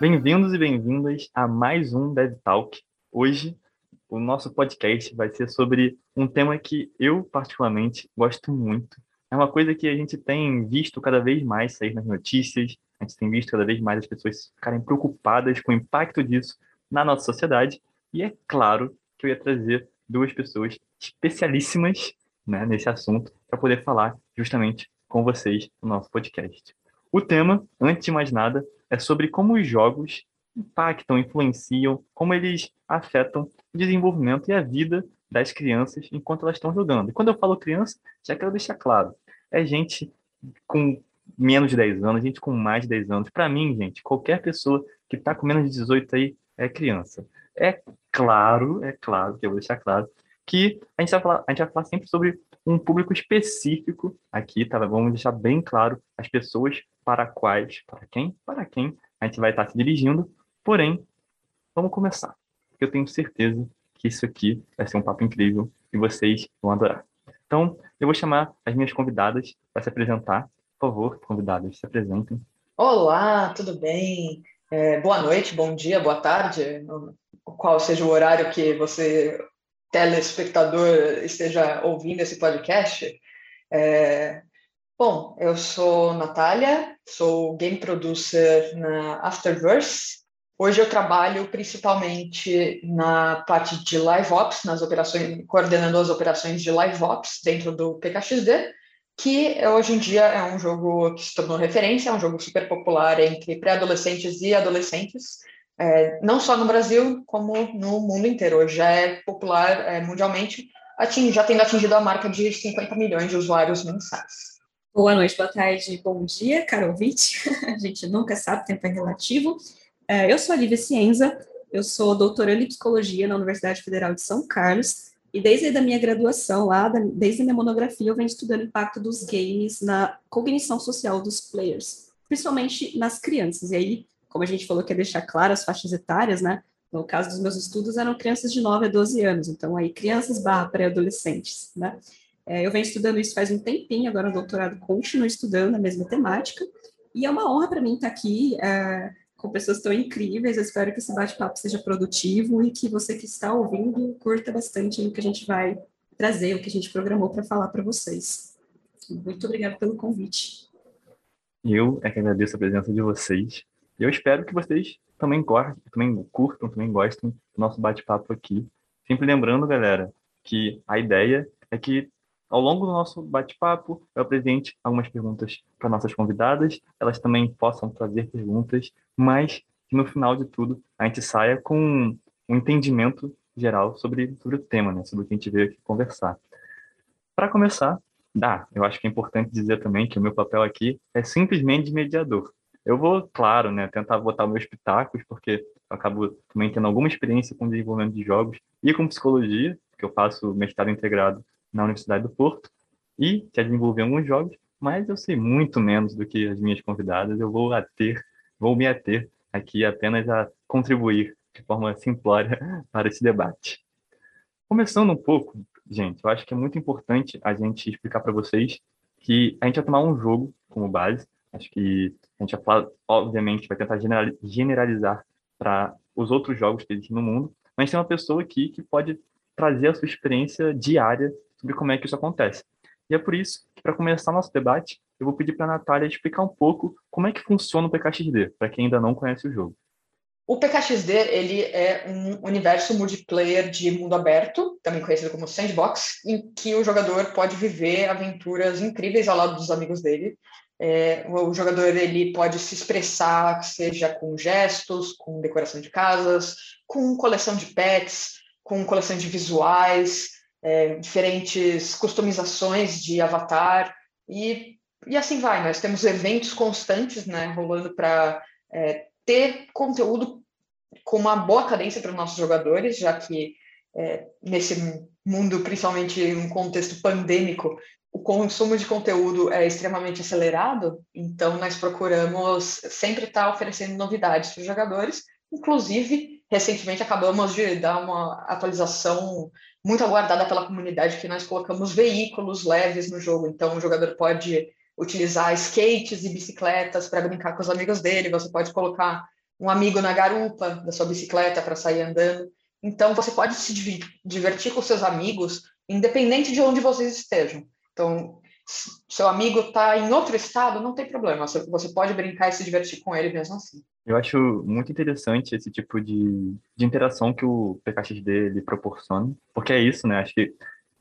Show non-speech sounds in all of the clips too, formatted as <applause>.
Bem-vindos e bem-vindas a mais um Dev Talk. Hoje, o nosso podcast vai ser sobre um tema que eu, particularmente, gosto muito. É uma coisa que a gente tem visto cada vez mais sair nas notícias, a gente tem visto cada vez mais as pessoas ficarem preocupadas com o impacto disso na nossa sociedade, e é claro que eu ia trazer duas pessoas especialíssimas né, nesse assunto para poder falar justamente com vocês no nosso podcast. O tema, antes de mais nada, é sobre como os jogos impactam, influenciam, como eles afetam o desenvolvimento e a vida das crianças enquanto elas estão jogando. E quando eu falo criança, já quero deixar claro, é gente com menos de 10 anos, gente com mais de 10 anos. Para mim, gente, qualquer pessoa que está com menos de 18 aí é criança. É claro, é claro, que eu vou deixar claro, que a gente vai falar, a gente vai falar sempre sobre um público específico aqui, tá? Vamos deixar bem claro as pessoas para quais, para quem, para quem a gente vai estar se dirigindo. Porém, vamos começar. Eu tenho certeza que isso aqui vai ser um papo incrível e vocês vão adorar. Então, eu vou chamar as minhas convidadas para se apresentar. Por favor, convidadas, se apresentem. Olá, tudo bem? É, boa noite, bom dia, boa tarde, qual seja o horário que você telespectador esteja ouvindo esse podcast. É... Bom, eu sou Natália, sou game producer na Afterverse. Hoje eu trabalho principalmente na parte de live ops, nas operações, coordenando as operações de live ops dentro do PKXD, que hoje em dia é um jogo que se tornou referência, é um jogo super popular entre pré-adolescentes e adolescentes é, não só no Brasil, como no mundo inteiro. Hoje já é popular é, mundialmente, ating, já tendo atingido a marca de 50 milhões de usuários mensais. Boa noite, boa tarde, bom dia, caro ouvinte. <laughs> A gente nunca sabe, tempo é relativo. É, eu sou a Lívia Cienza, eu sou doutoranda em psicologia na Universidade Federal de São Carlos, e desde a minha graduação lá, desde a minha monografia, eu venho estudando o impacto dos games na cognição social dos players, principalmente nas crianças. E aí, como a gente falou que é deixar claro as faixas etárias, né? No caso dos meus estudos, eram crianças de 9 a 12 anos, então aí crianças barra pré-adolescentes, né? É, eu venho estudando isso faz um tempinho, agora no doutorado continuo estudando a mesma temática, e é uma honra para mim estar aqui é, com pessoas tão incríveis, eu espero que esse bate-papo seja produtivo e que você que está ouvindo curta bastante o que a gente vai trazer, o que a gente programou para falar para vocês. Muito obrigada pelo convite. Eu é que agradeço a presença de vocês. Eu espero que vocês também, também curtam, também gostem do nosso bate-papo aqui. Sempre lembrando, galera, que a ideia é que ao longo do nosso bate-papo eu apresente algumas perguntas para nossas convidadas, elas também possam trazer perguntas, mas que no final de tudo a gente saia com um entendimento geral sobre, sobre o tema, né? sobre o que a gente veio aqui conversar. Para começar, ah, eu acho que é importante dizer também que o meu papel aqui é simplesmente de mediador. Eu vou, claro, né, tentar botar meus pitacos, porque eu acabo também tendo alguma experiência com desenvolvimento de jogos e com psicologia, que eu faço mestrado integrado na Universidade do Porto, e já desenvolvi alguns jogos, mas eu sei muito menos do que as minhas convidadas. Eu vou ater, vou me ater aqui apenas a contribuir de forma simplória <laughs> para esse debate. Começando um pouco, gente, eu acho que é muito importante a gente explicar para vocês que a gente vai tomar um jogo como base. Acho que a gente, obviamente, vai tentar generalizar para os outros jogos que existem no mundo, mas tem uma pessoa aqui que pode trazer a sua experiência diária sobre como é que isso acontece. E é por isso que, para começar nosso debate, eu vou pedir para a Natália explicar um pouco como é que funciona o PKXD, para quem ainda não conhece o jogo. O PKXD ele é um universo multiplayer de mundo aberto, também conhecido como sandbox, em que o jogador pode viver aventuras incríveis ao lado dos amigos dele, é, o jogador ele pode se expressar, seja com gestos, com decoração de casas, com coleção de pets, com coleção de visuais, é, diferentes customizações de avatar e, e assim vai. Nós temos eventos constantes né, rolando para é, ter conteúdo com uma boa cadência para os nossos jogadores, já que é, nesse mundo, principalmente em um contexto pandêmico, o consumo de conteúdo é extremamente acelerado, então nós procuramos sempre estar oferecendo novidades para os jogadores. Inclusive, recentemente acabamos de dar uma atualização muito aguardada pela comunidade que nós colocamos veículos leves no jogo. Então, o jogador pode utilizar skates e bicicletas para brincar com os amigos dele. Você pode colocar um amigo na garupa da sua bicicleta para sair andando. Então, você pode se divertir com seus amigos, independente de onde vocês estejam. Então, seu amigo está em outro estado, não tem problema. Você pode brincar e se divertir com ele mesmo assim. Eu acho muito interessante esse tipo de, de interação que o PKXD ele proporciona, porque é isso, né? Acho que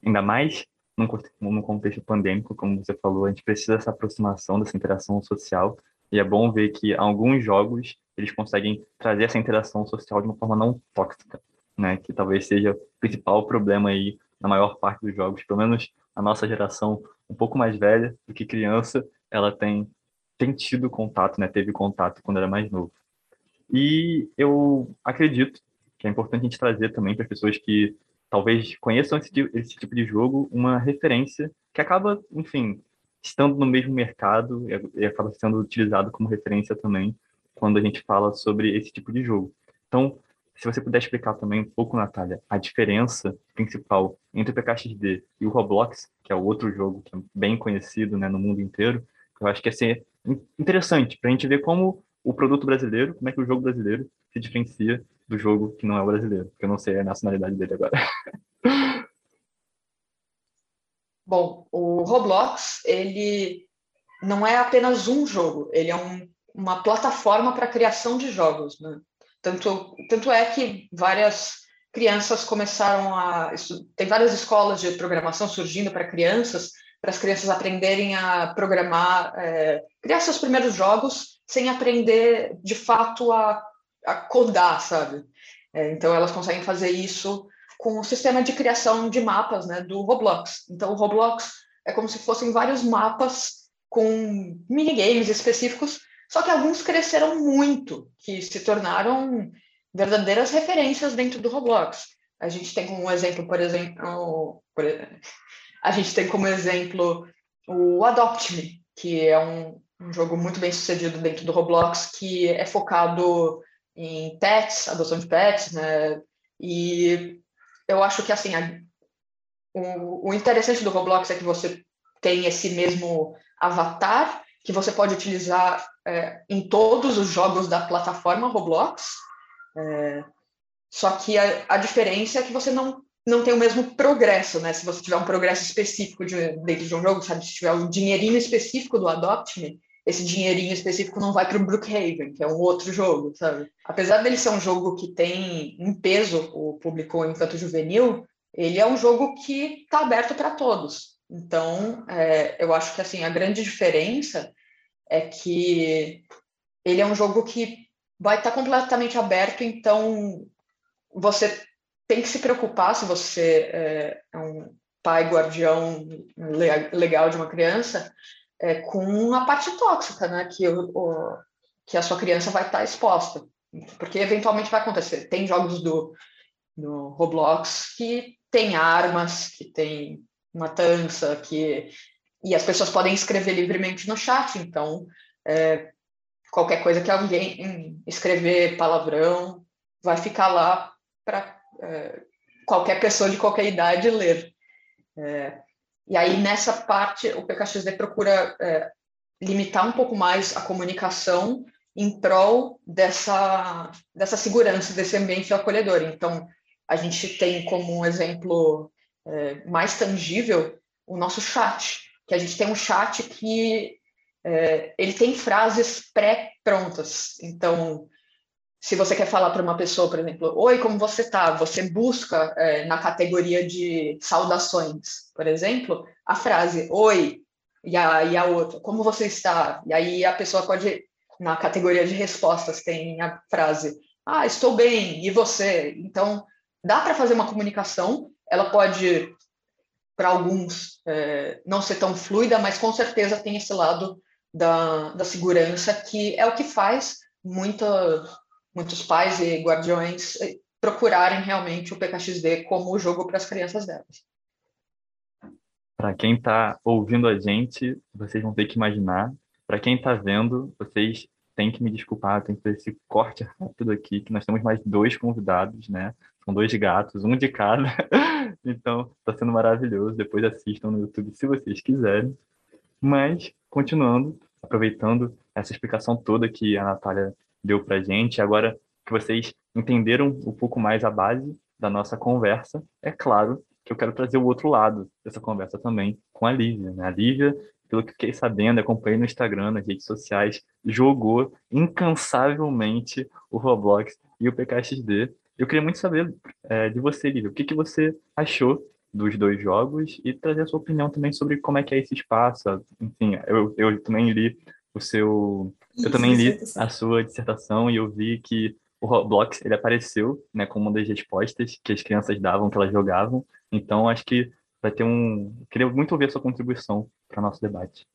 ainda mais num, num contexto pandêmico, como você falou, a gente precisa dessa aproximação, dessa interação social, e é bom ver que alguns jogos eles conseguem trazer essa interação social de uma forma não tóxica, né? Que talvez seja o principal problema aí na maior parte dos jogos, pelo menos a nossa geração um pouco mais velha do que criança, ela tem, tem tido contato, né? Teve contato quando era mais novo. E eu acredito que é importante a gente trazer também para as pessoas que talvez conheçam esse, esse tipo de jogo uma referência que acaba, enfim, estando no mesmo mercado e acaba sendo utilizado como referência também quando a gente fala sobre esse tipo de jogo. Então, se você puder explicar também um pouco, Natália, a diferença principal entre o PKXD e o Roblox, que é o outro jogo que é bem conhecido né, no mundo inteiro, eu acho que ia ser interessante para a gente ver como o produto brasileiro, como é que o jogo brasileiro se diferencia do jogo que não é o brasileiro, porque eu não sei a nacionalidade dele agora. <laughs> Bom, o Roblox, ele não é apenas um jogo, ele é um, uma plataforma para criação de jogos, né? Tanto, tanto é que várias crianças começaram a. Tem várias escolas de programação surgindo para crianças, para as crianças aprenderem a programar, é, criar seus primeiros jogos sem aprender de fato a, a codar, sabe? É, então elas conseguem fazer isso com o sistema de criação de mapas né, do Roblox. Então o Roblox é como se fossem vários mapas com minigames específicos só que alguns cresceram muito, que se tornaram verdadeiras referências dentro do Roblox. A gente tem como exemplo, por exemplo, a gente tem como exemplo o Adopt Me, que é um, um jogo muito bem sucedido dentro do Roblox, que é focado em pets, adoção de pets, né? E eu acho que assim, a, o, o interessante do Roblox é que você tem esse mesmo avatar que você pode utilizar é, em todos os jogos da plataforma Roblox. É, só que a, a, diferença é que você não, não tem o mesmo progresso, né? Se você tiver um progresso específico de, dentro de um jogo, sabe? Se tiver um dinheirinho específico do Adopt Me, esse dinheirinho específico não vai para o Brookhaven, que é um outro jogo, sabe? Apesar dele ser um jogo que tem um peso, o público infanto-juvenil, ele é um jogo que está aberto para todos. Então, é, eu acho que assim a grande diferença é que ele é um jogo que vai estar completamente aberto, então você tem que se preocupar se você é, é um pai guardião legal de uma criança é, com a parte tóxica, né? Que, o, o, que a sua criança vai estar exposta. Porque eventualmente vai acontecer. Tem jogos do, Roblox que tem armas, que tem matança, que e as pessoas podem escrever livremente no chat, então é, qualquer coisa que alguém escrever palavrão vai ficar lá para é, qualquer pessoa de qualquer idade ler. É, e aí nessa parte o PKXD procura é, limitar um pouco mais a comunicação em prol dessa, dessa segurança, desse ambiente acolhedor. Então, a gente tem como um exemplo é, mais tangível o nosso chat que a gente tem um chat que é, ele tem frases pré-prontas. Então, se você quer falar para uma pessoa, por exemplo, oi, como você está? Você busca é, na categoria de saudações, por exemplo, a frase oi e a, e a outra, como você está? E aí a pessoa pode, na categoria de respostas, tem a frase, ah, estou bem, e você? Então, dá para fazer uma comunicação, ela pode para alguns é, não ser tão fluida, mas com certeza tem esse lado da, da segurança, que é o que faz muita, muitos pais e guardiões é, procurarem realmente o PKXD como jogo para as crianças delas. Para quem está ouvindo a gente, vocês vão ter que imaginar. Para quem está vendo, vocês têm que me desculpar, tem que fazer esse corte rápido aqui, que nós temos mais dois convidados, né? São dois gatos, um de cada. <laughs> então, está sendo maravilhoso. Depois assistam no YouTube se vocês quiserem. Mas, continuando, aproveitando essa explicação toda que a Natália deu para gente. Agora que vocês entenderam um pouco mais a base da nossa conversa, é claro que eu quero trazer o outro lado dessa conversa também com a Lívia. Né? A Lívia, pelo que fiquei sabendo, acompanhei no Instagram, nas redes sociais, jogou incansavelmente o Roblox e o PKXD. Eu queria muito saber é, de você, Lívia, o que, que você achou dos dois jogos e trazer a sua opinião também sobre como é que é esse espaço. Enfim, eu, eu também li o seu... Isso, eu também li a sua dissertação e eu vi que o Roblox ele apareceu né, como uma das respostas que as crianças davam, que elas jogavam. Então, acho que vai ter um. Queria muito ouvir a sua contribuição para o nosso debate.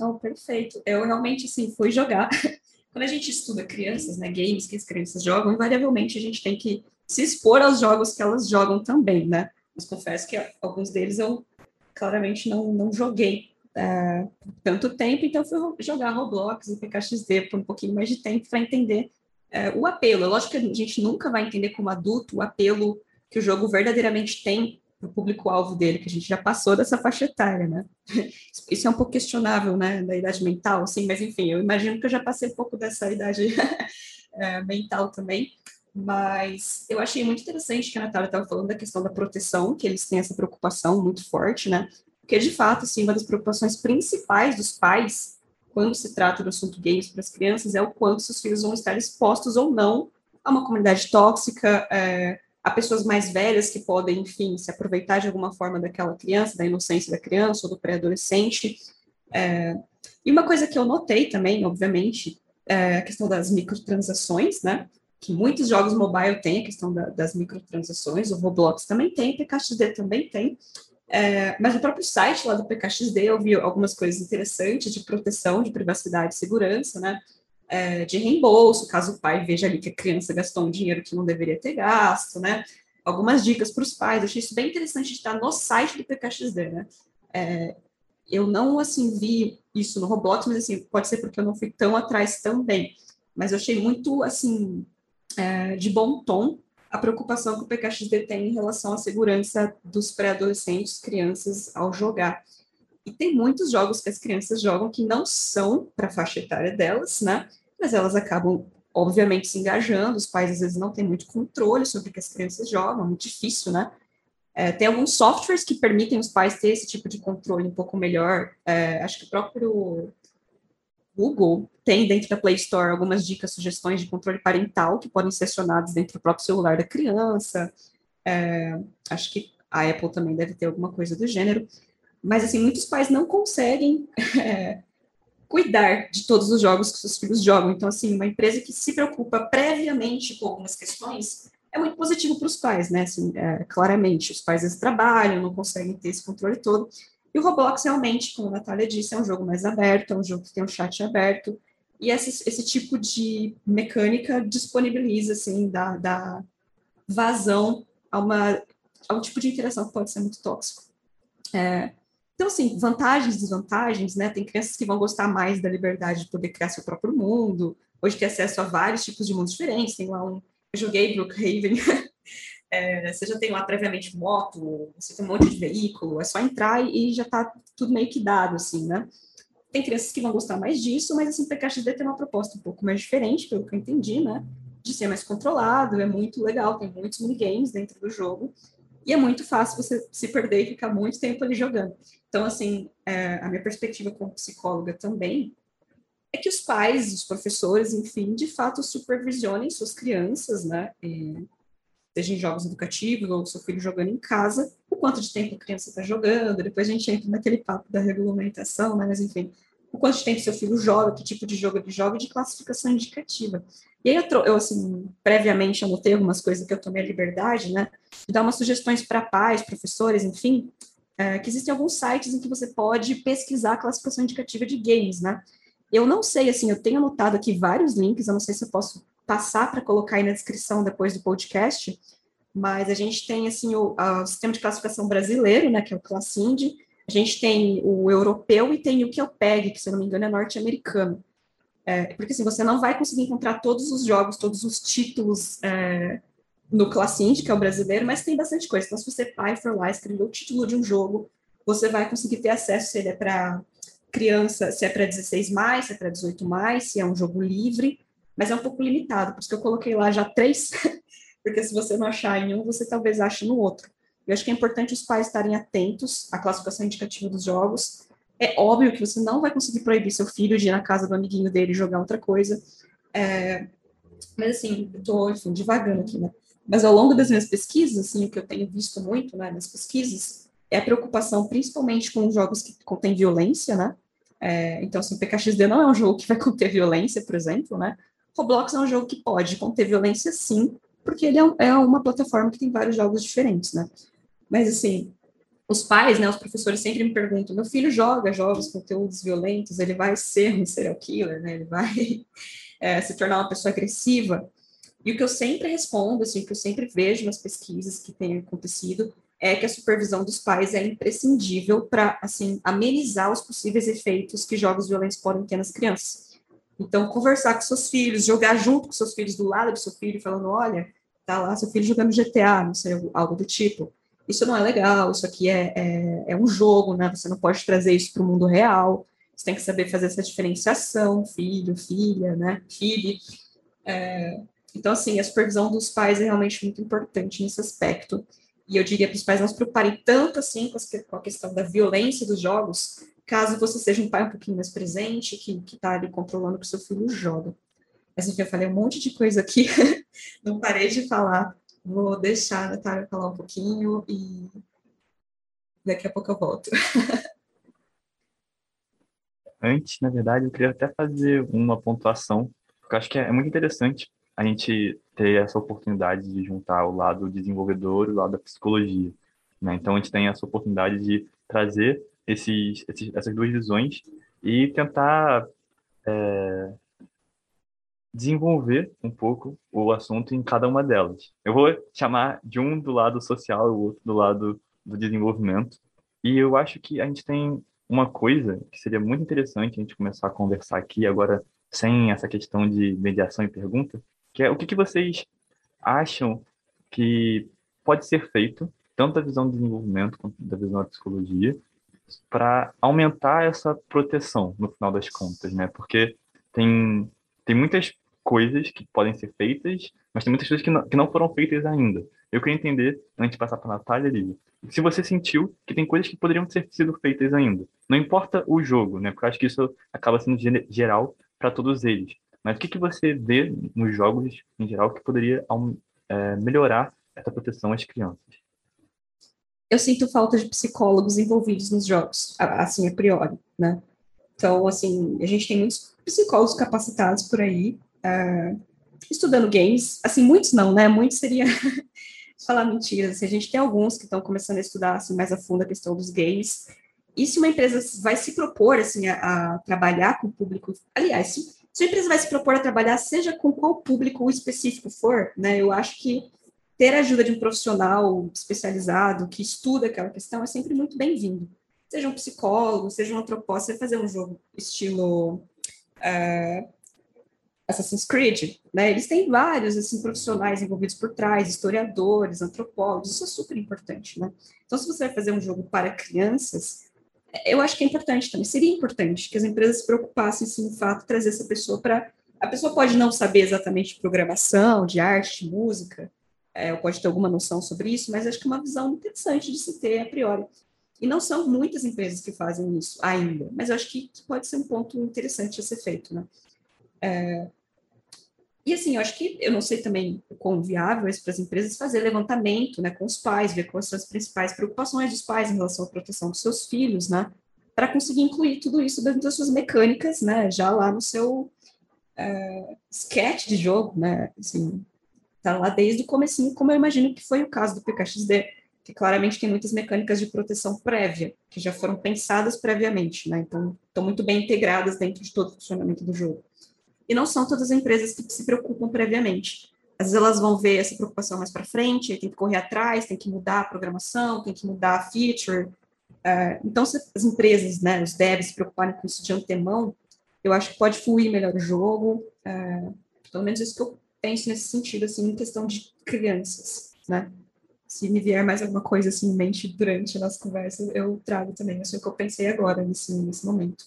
Oh, perfeito. Eu realmente, assim, fui jogar. <laughs> Quando a gente estuda crianças, né, games que as crianças jogam, invariavelmente a gente tem que se expor aos jogos que elas jogam também, né? Mas confesso que alguns deles eu claramente não, não joguei uh, tanto tempo, então fui jogar Roblox e PKXD por um pouquinho mais de tempo para entender uh, o apelo. Lógico que a gente nunca vai entender como adulto o apelo que o jogo verdadeiramente tem para o público-alvo dele, que a gente já passou dessa faixa etária, né? <laughs> Isso é um pouco questionável, né, da idade mental, sim, mas enfim, eu imagino que eu já passei um pouco dessa idade uh, <laughs> mental também, mas eu achei muito interessante que a Natália estava falando da questão da proteção, que eles têm essa preocupação muito forte, né? Porque, de fato, assim, uma das preocupações principais dos pais, quando se trata do assunto games para as crianças, é o quanto seus filhos vão estar expostos ou não a uma comunidade tóxica, é, a pessoas mais velhas que podem, enfim, se aproveitar de alguma forma daquela criança, da inocência da criança ou do pré-adolescente. É, e uma coisa que eu notei também, obviamente, é a questão das microtransações, né? Que muitos jogos mobile têm a questão da, das microtransações, o Roblox também tem, o PKXD também tem. É, mas no próprio site lá do PKXD eu vi algumas coisas interessantes de proteção, de privacidade e segurança, né? É, de reembolso, caso o pai veja ali que a criança gastou um dinheiro que não deveria ter gasto, né? Algumas dicas para os pais. Eu achei isso bem interessante de estar no site do PKXD, né? É, eu não, assim, vi isso no Roblox, mas, assim, pode ser porque eu não fui tão atrás também. Mas eu achei muito, assim, é, de bom tom a preocupação que o PKXD tem em relação à segurança dos pré-adolescentes, crianças, ao jogar. E tem muitos jogos que as crianças jogam que não são para a faixa etária delas, né? Mas elas acabam, obviamente, se engajando. Os pais, às vezes, não têm muito controle sobre o que as crianças jogam, é muito difícil, né? É, tem alguns softwares que permitem os pais ter esse tipo de controle um pouco melhor. É, acho que o próprio Google tem dentro da Play Store algumas dicas, sugestões de controle parental que podem ser acionados dentro do próprio celular da criança. É, acho que a Apple também deve ter alguma coisa do gênero. Mas, assim, muitos pais não conseguem <laughs> é, cuidar de todos os jogos que seus filhos jogam. Então, assim, uma empresa que se preocupa previamente com algumas questões é muito positivo para os pais, né? Assim, é, claramente, os pais trabalham, não conseguem ter esse controle todo. E o Roblox, realmente, como a Natália disse, é um jogo mais aberto, é um jogo que tem um chat aberto, e esse, esse tipo de mecânica disponibiliza, assim, da, da vazão a, uma, a um tipo de interação que pode ser muito tóxico. É, então, assim, vantagens e desvantagens, né? Tem crianças que vão gostar mais da liberdade de poder criar seu próprio mundo, hoje tem acesso a vários tipos de mundos diferentes, tem lá um... Eu joguei Brookhaven, <laughs> é, você já tem lá previamente moto, você tem um monte de veículo, é só entrar e já está tudo meio que dado, assim, né? Tem crianças que vão gostar mais disso, mas assim, o PKXD tem uma proposta um pouco mais diferente, pelo que eu entendi, né? De ser mais controlado, é muito legal, tem muitos minigames dentro do jogo, e é muito fácil você se perder e ficar muito tempo ali jogando. Então, assim, é, a minha perspectiva como psicóloga também é que os pais, os professores, enfim, de fato supervisionem suas crianças, né? E seja em jogos educativos ou seu filho jogando em casa, o quanto de tempo a criança está jogando, depois a gente entra naquele papo da regulamentação, né? mas enfim, o quanto de tempo seu filho joga, que tipo de jogo ele joga de classificação indicativa. E aí eu, eu assim, previamente anotei algumas coisas que eu tomei a liberdade, né, de dar umas sugestões para pais, professores, enfim, é, que existem alguns sites em que você pode pesquisar a classificação indicativa de games, né. Eu não sei, assim, eu tenho anotado aqui vários links, eu não sei se eu posso passar para colocar aí na descrição depois do podcast, mas a gente tem assim o, o, sistema de classificação brasileiro, né, que é o Classind, a gente tem o europeu e tem o que é o PEG, que se eu não me engano é norte-americano. É, porque assim, você não vai conseguir encontrar todos os jogos, todos os títulos é, no Classind, que é o brasileiro, mas tem bastante coisa. Então, se você pai for lá escrever o título de um jogo, você vai conseguir ter acesso, se ele é para criança, se é para 16 mais, se é para 18 mais, se é um jogo livre, mas é um pouco limitado, por isso que eu coloquei lá já três, <laughs> porque se você não achar em um, você talvez ache no outro. Eu acho que é importante os pais estarem atentos à classificação indicativa dos jogos. É óbvio que você não vai conseguir proibir seu filho de ir na casa do amiguinho dele jogar outra coisa. É, mas assim, eu tô, enfim, devagando aqui, né? Mas ao longo das minhas pesquisas, assim, o que eu tenho visto muito, né, nas pesquisas, é a preocupação principalmente com jogos que contêm violência, né? É, então, assim, PKXD não é um jogo que vai conter violência, por exemplo, né? Roblox é um jogo que pode conter violência, sim, porque ele é, é uma plataforma que tem vários jogos diferentes, né? Mas, assim, os pais, né, os professores sempre me perguntam, meu filho joga jogos, conteúdos violentos, ele vai ser um serial killer, né? Ele vai é, <laughs> se tornar uma pessoa agressiva? E o que eu sempre respondo, assim, o que eu sempre vejo nas pesquisas que têm acontecido, é que a supervisão dos pais é imprescindível para, assim, amenizar os possíveis efeitos que jogos violentos podem ter nas crianças. Então, conversar com seus filhos, jogar junto com seus filhos, do lado do seu filho, falando, olha, tá lá seu filho jogando GTA, não sei, algo do tipo. Isso não é legal, isso aqui é, é, é um jogo, né? Você não pode trazer isso para o mundo real. Você tem que saber fazer essa diferenciação, filho, filha, né? Filho. É, então, assim, a supervisão dos pais é realmente muito importante nesse aspecto. E eu diria para os pais não se preocuparem tanto assim com a questão da violência dos jogos, caso você seja um pai um pouquinho mais presente, que está ali controlando que seu filho joga. Mas enfim, eu falei um monte de coisa aqui, <laughs> não parei de falar. Vou deixar a Natália falar um pouquinho e daqui a pouco eu volto. <laughs> Antes, na verdade, eu queria até fazer uma pontuação, porque eu acho que é muito interessante a gente ter essa oportunidade de juntar o lado desenvolvedor e o lado da psicologia. Né? Então, a gente tem essa oportunidade de trazer esses, esses essas duas visões e tentar é, desenvolver um pouco o assunto em cada uma delas. Eu vou chamar de um do lado social e o outro do lado do desenvolvimento. E eu acho que a gente tem uma coisa que seria muito interessante a gente começar a conversar aqui agora sem essa questão de mediação e pergunta, que é o que, que vocês acham que pode ser feito, tanto da visão do desenvolvimento quanto da visão da psicologia, para aumentar essa proteção no final das contas, né? Porque tem, tem muitas coisas que podem ser feitas, mas tem muitas coisas que não, que não foram feitas ainda. Eu queria entender, antes de passar para a Natália, Lívia, se você sentiu que tem coisas que poderiam ter sido feitas ainda. Não importa o jogo, né? Porque eu acho que isso acaba sendo geral para todos eles. Mas o que, que você vê nos jogos, em geral, que poderia é, melhorar essa proteção às crianças? Eu sinto falta de psicólogos envolvidos nos jogos, assim, a priori, né? Então, assim, a gente tem muitos psicólogos capacitados por aí, uh, estudando games. Assim, muitos não, né? Muitos seria <laughs> falar mentiras. Assim, a gente tem alguns que estão começando a estudar assim, mais a fundo a questão dos games. E se uma empresa vai se propor assim, a, a trabalhar com o público, aliás, se, se a empresa vai se propor a trabalhar, seja com qual público específico for, né, eu acho que ter a ajuda de um profissional especializado que estuda aquela questão é sempre muito bem-vindo. Seja um psicólogo, seja um antropólogo, você fazer um jogo estilo uh, Assassin's Creed, né? Eles têm vários assim profissionais envolvidos por trás, historiadores, antropólogos, isso é super importante, né? Então, se você vai fazer um jogo para crianças, eu acho que é importante também, seria importante que as empresas se preocupassem, sim, no fato de trazer essa pessoa para. A pessoa pode não saber exatamente de programação, de arte, de música, é, ou pode ter alguma noção sobre isso, mas acho que é uma visão interessante de se ter a priori. E não são muitas empresas que fazem isso ainda, mas eu acho que, que pode ser um ponto interessante a ser feito, né? É, e assim, eu acho que eu não sei também o quão viável é para as empresas fazer levantamento né, com os pais, ver quais são as principais preocupações dos pais em relação à proteção dos seus filhos, né? Para conseguir incluir tudo isso dentro das suas mecânicas, né? Já lá no seu uh, sketch de jogo, né? Assim, tá lá desde o comecinho, como eu imagino que foi o caso do PKXD, que claramente tem muitas mecânicas de proteção prévia, que já foram pensadas previamente, né? Então, estão muito bem integradas dentro de todo o funcionamento do jogo. E não são todas as empresas que se preocupam previamente. Às vezes elas vão ver essa preocupação mais para frente, tem que correr atrás, tem que mudar a programação, tem que mudar a feature. Uh, então, se as empresas, né, os devs se preocuparem com isso de antemão, eu acho que pode fluir melhor o jogo. Uh, pelo menos isso que eu penso nesse sentido, assim, em questão de crianças, né? Se me vier mais alguma coisa assim em mente durante a nossa conversa, eu trago também. Eu sei o que eu pensei agora nesse, nesse momento.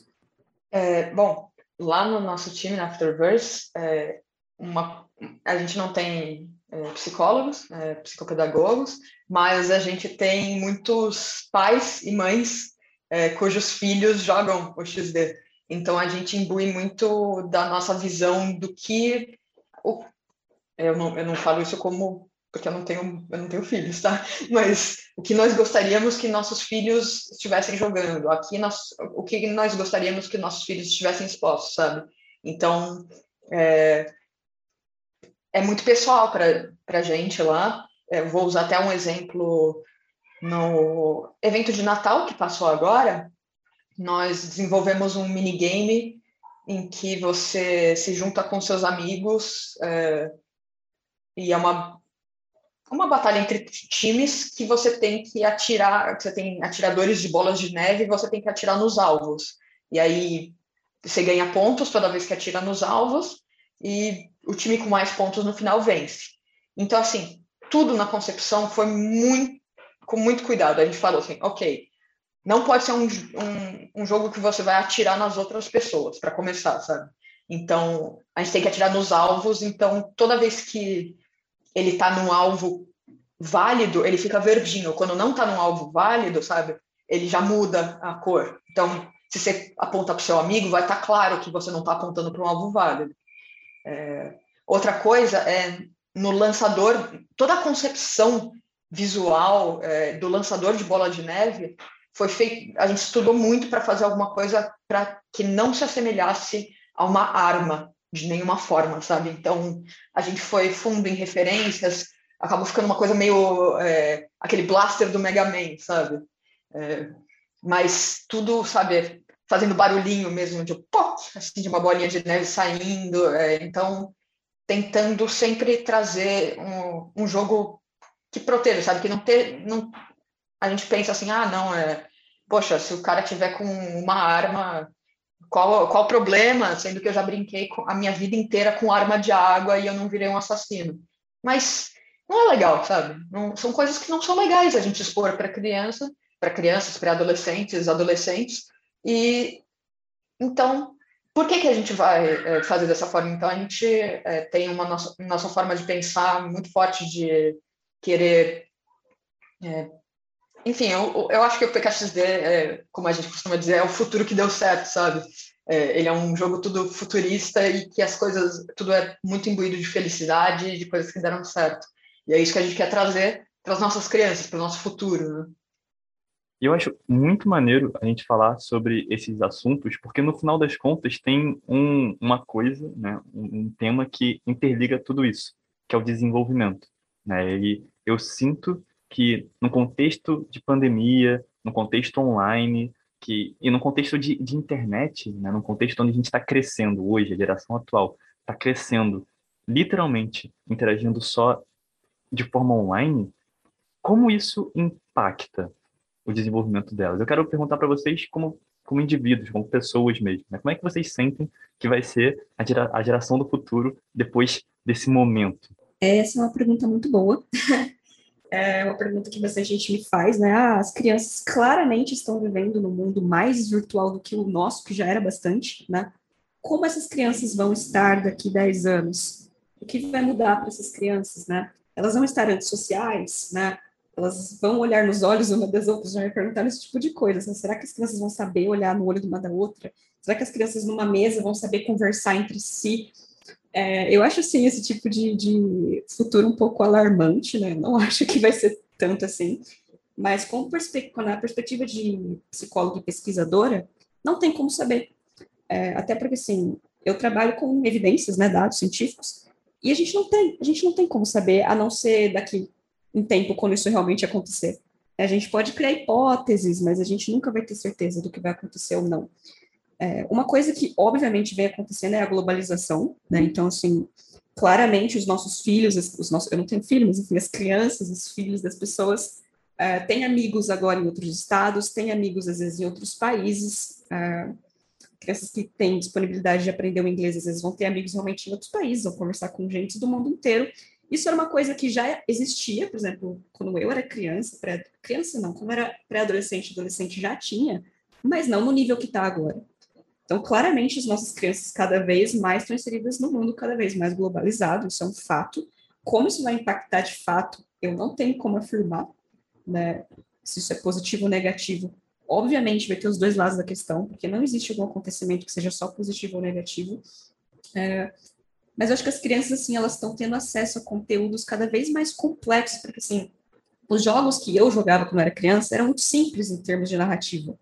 É, bom, lá no nosso time, na Afterverse, é, uma, a gente não tem é, psicólogos, é, psicopedagogos, mas a gente tem muitos pais e mães é, cujos filhos jogam o XD. Então a gente imbui muito da nossa visão do que o, eu não, eu não falo isso como porque eu não tenho eu não tenho filhos, tá? Mas o que nós gostaríamos que nossos filhos estivessem jogando, aqui nós, o que nós gostaríamos que nossos filhos estivessem expostos, sabe? Então é, é muito pessoal para a gente lá. É, vou usar até um exemplo no evento de Natal que passou agora. Nós desenvolvemos um minigame em que você se junta com seus amigos é, e é uma uma batalha entre times que você tem que atirar, você tem atiradores de bolas de neve e você tem que atirar nos alvos. E aí você ganha pontos toda vez que atira nos alvos e o time com mais pontos no final vence. Então, assim, tudo na concepção foi muito, com muito cuidado. A gente falou assim, ok, não pode ser um, um, um jogo que você vai atirar nas outras pessoas, para começar, sabe? Então, a gente tem que atirar nos alvos, então toda vez que ele está num alvo válido, ele fica verdinho. Quando não está num alvo válido, sabe? Ele já muda a cor. Então, se você aponta para o seu amigo, vai estar tá claro que você não está apontando para um alvo válido. É, outra coisa é no lançador, toda a concepção visual é, do lançador de bola de neve foi feito. A gente estudou muito para fazer alguma coisa para que não se assemelhasse a uma arma de nenhuma forma, sabe? Então a gente foi fundo em referências, acabou ficando uma coisa meio é, aquele blaster do Mega Man, sabe? É, mas tudo, sabe, fazendo barulhinho mesmo de pop, assim, de uma bolinha de neve saindo. É, então, tentando sempre trazer um, um jogo que proteja, sabe? Que não ter. Não, a gente pensa assim, ah, não, é. Poxa, se o cara tiver com uma arma, qual, qual o problema? Sendo que eu já brinquei a minha vida inteira com arma de água e eu não virei um assassino. Mas não é legal, sabe? Não, são coisas que não são legais a gente expor para criança, para crianças, para adolescentes, adolescentes, e então, por que, que a gente vai é, fazer dessa forma? Então, a gente é, tem uma nossa, nossa forma de pensar muito forte de querer. É, enfim, eu, eu acho que o PKXD, é, como a gente costuma dizer, é o futuro que deu certo, sabe? É, ele é um jogo tudo futurista e que as coisas, tudo é muito imbuído de felicidade, de coisas que deram certo. E é isso que a gente quer trazer para as nossas crianças, para o nosso futuro. Né? Eu acho muito maneiro a gente falar sobre esses assuntos, porque no final das contas tem um, uma coisa, né, um, tema que interliga tudo isso, que é o desenvolvimento. Né? E eu sinto que no contexto de pandemia, no contexto online, que, e no contexto de, de internet, né, no contexto onde a gente está crescendo hoje, a geração atual está crescendo, literalmente interagindo só de forma online, como isso impacta o desenvolvimento delas. Eu quero perguntar para vocês como como indivíduos, como pessoas mesmo. Né? Como é que vocês sentem que vai ser a, gera, a geração do futuro depois desse momento? Essa é uma pergunta muito boa. <laughs> é uma pergunta que bastante gente me faz, né? Ah, as crianças claramente estão vivendo num mundo mais virtual do que o nosso, que já era bastante, né? Como essas crianças vão estar daqui 10 anos? O que vai mudar para essas crianças, né? Elas vão estar antissociais, né? elas vão olhar nos olhos uma das outras, já me perguntaram esse tipo de coisa. Assim, será que as crianças vão saber olhar no olho de uma da outra? Será que as crianças numa mesa vão saber conversar entre si? É, eu acho, assim, esse tipo de, de, futuro um pouco alarmante, né? Não <laughs> acho que vai ser tanto assim. Mas com perspe na perspectiva de psicóloga e pesquisadora, não tem como saber. É, até porque, assim, eu trabalho com evidências, né, dados científicos, e a gente não tem, a gente não tem como saber, a não ser daqui em tempo quando isso realmente acontecer. A gente pode criar hipóteses, mas a gente nunca vai ter certeza do que vai acontecer ou não. É, uma coisa que, obviamente, vem acontecendo é a globalização, né? Então, assim, claramente os nossos filhos, os nossos, eu não tenho filhos, mas enfim, as crianças, os filhos das pessoas é, têm amigos agora em outros estados, têm amigos, às vezes, em outros países. É, crianças que têm disponibilidade de aprender o inglês, às vezes, vão ter amigos realmente em outros países, vão conversar com gente do mundo inteiro. Isso era uma coisa que já existia, por exemplo, quando eu era criança, pré, criança não, quando eu era pré-adolescente, adolescente já tinha, mas não no nível que está agora. Então, claramente, as nossas crianças cada vez mais estão inseridas no mundo cada vez mais globalizado, isso é um fato. Como isso vai impactar de fato, eu não tenho como afirmar, né, se isso é positivo ou negativo. Obviamente, vai ter os dois lados da questão, porque não existe algum acontecimento que seja só positivo ou negativo. É, mas eu acho que as crianças, assim, elas estão tendo acesso a conteúdos cada vez mais complexos, porque, assim, os jogos que eu jogava quando era criança eram muito simples em termos de narrativa.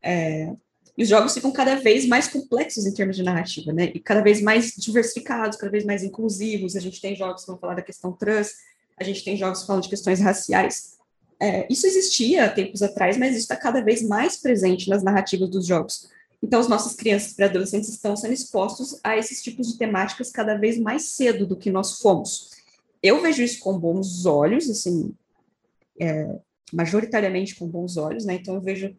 É, e os jogos ficam cada vez mais complexos em termos de narrativa, né? E cada vez mais diversificados, cada vez mais inclusivos. A gente tem jogos que vão falar da questão trans, a gente tem jogos falando de questões raciais. É, isso existia tempos atrás, mas isso está cada vez mais presente nas narrativas dos jogos. Então, as nossas crianças e adolescentes estão sendo expostos a esses tipos de temáticas cada vez mais cedo do que nós fomos. Eu vejo isso com bons olhos, assim, é, majoritariamente com bons olhos, né? Então, eu vejo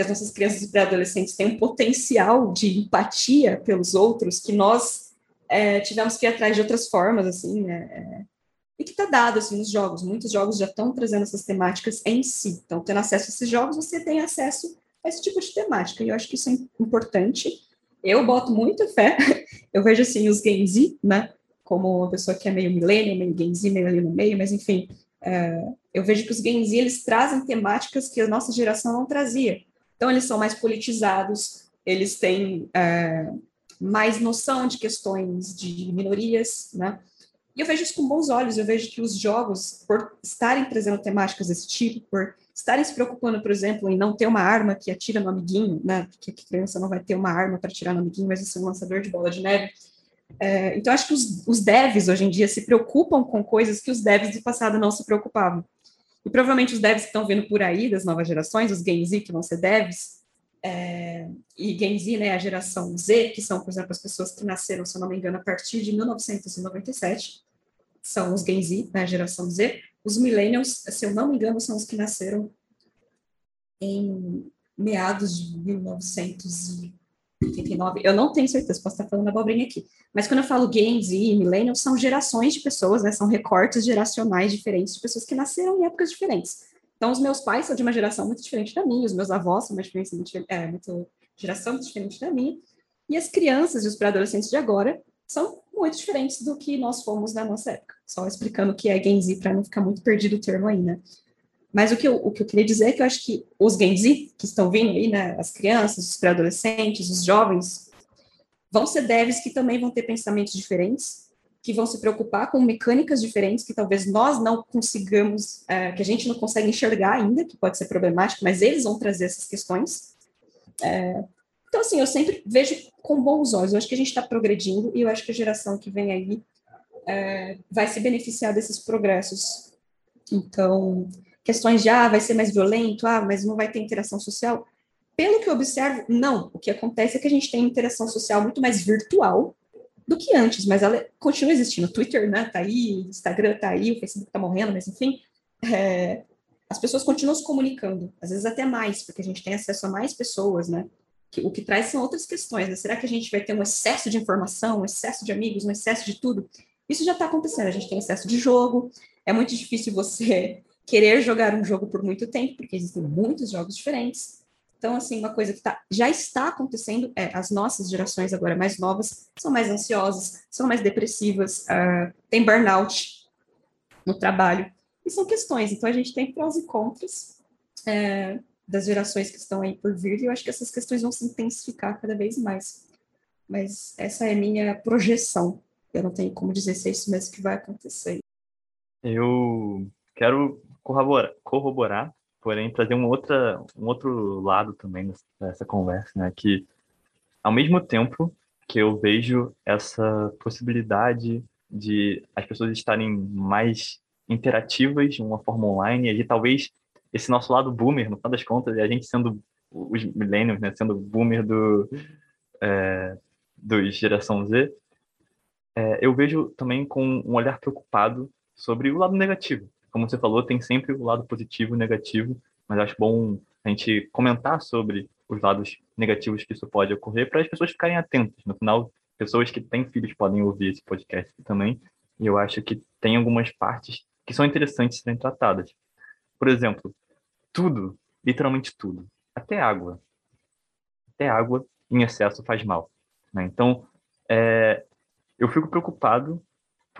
que as nossas crianças e pré-adolescentes têm um potencial de empatia pelos outros que nós é, tivemos que ir atrás de outras formas, assim, né? É, e que está dado assim, nos jogos. Muitos jogos já estão trazendo essas temáticas em si. Então, tendo acesso a esses jogos, você tem acesso a esse tipo de temática. E eu acho que isso é importante. Eu boto muita fé. <laughs> Eu vejo assim os Z, né? Como uma pessoa que é meio millennial, meio Z, meio ali no meio, mas enfim, é, eu vejo que os Z eles trazem temáticas que a nossa geração não trazia. Então, eles são mais politizados, eles têm é, mais noção de questões de minorias, né? E eu vejo isso com bons olhos, eu vejo que os jogos, por estarem trazendo temáticas desse tipo, por estarem se preocupando, por exemplo, em não ter uma arma que atira no amiguinho, né? Porque a criança não vai ter uma arma para atirar no amiguinho, mas vai ser um lançador de bola de neve. É, então, acho que os, os devs hoje em dia se preocupam com coisas que os devs do passado não se preocupavam. E provavelmente os devs que estão vindo por aí, das novas gerações, os Gen Z, que vão ser devs, é, e Gen Z, né, a geração Z, que são, por exemplo, as pessoas que nasceram, se eu não me engano, a partir de 1997, são os Gen Z, né, a geração Z. Os Millennials, se eu não me engano, são os que nasceram em meados de 1989. Eu não tenho certeza, posso estar falando abobrinha aqui. Mas quando eu falo Z e Millennials, são gerações de pessoas, né, são recortes geracionais diferentes de pessoas que nasceram em épocas diferentes. Então, os meus pais são de uma geração muito diferente da minha, os meus avós são uma diferença muito, é, muito, geração muito diferente da minha, e as crianças e os pré-adolescentes de agora são muito diferentes do que nós fomos na nossa época. Só explicando o que é Gen Z para não ficar muito perdido o termo aí, né? Mas o que, eu, o que eu queria dizer é que eu acho que os Gen Z que estão vindo aí, né, as crianças, os pré-adolescentes, os jovens, vão ser devs que também vão ter pensamentos diferentes, que vão se preocupar com mecânicas diferentes que talvez nós não consigamos, é, que a gente não consegue enxergar ainda, que pode ser problemático, mas eles vão trazer essas questões. É, então, assim, eu sempre vejo com bons olhos. Eu acho que a gente está progredindo e eu acho que a geração que vem aí é, vai se beneficiar desses progressos. Então, questões de, ah, vai ser mais violento, ah, mas não vai ter interação social. Pelo que eu observo, não. O que acontece é que a gente tem interação social muito mais virtual do que antes, mas ela continua existindo. O Twitter, né, tá aí, Instagram tá aí, o Facebook tá morrendo, mas enfim, é, as pessoas continuam se comunicando, às vezes até mais, porque a gente tem acesso a mais pessoas, né? O que traz são outras questões. Né? Será que a gente vai ter um excesso de informação, um excesso de amigos, um excesso de tudo? Isso já está acontecendo. A gente tem excesso de jogo. É muito difícil você querer jogar um jogo por muito tempo, porque existem muitos jogos diferentes. Então, assim, uma coisa que tá, já está acontecendo é as nossas gerações agora mais novas são mais ansiosas, são mais depressivas, uh, tem burnout no trabalho. E são questões. Então, a gente tem prós e contras é, das gerações que estão aí por vir, e eu acho que essas questões vão se intensificar cada vez mais. Mas essa é minha projeção. Eu não tenho como dizer se é isso mesmo que vai acontecer. Eu quero corroborar, corroborar porém trazer um, outra, um outro lado também dessa conversa, né? Que ao mesmo tempo que eu vejo essa possibilidade de as pessoas estarem mais interativas de uma forma online, e talvez esse nosso lado boomer, no final das contas, e a gente sendo os millennials, né, sendo boomer do, é, do geração Z, é, eu vejo também com um olhar preocupado sobre o lado negativo como você falou, tem sempre o lado positivo e negativo, mas acho bom a gente comentar sobre os lados negativos que isso pode ocorrer para as pessoas ficarem atentas. No final, pessoas que têm filhos podem ouvir esse podcast também, e eu acho que tem algumas partes que são interessantes serem tratadas. Por exemplo, tudo, literalmente tudo, até água. Até água em excesso faz mal. Né? Então, é, eu fico preocupado,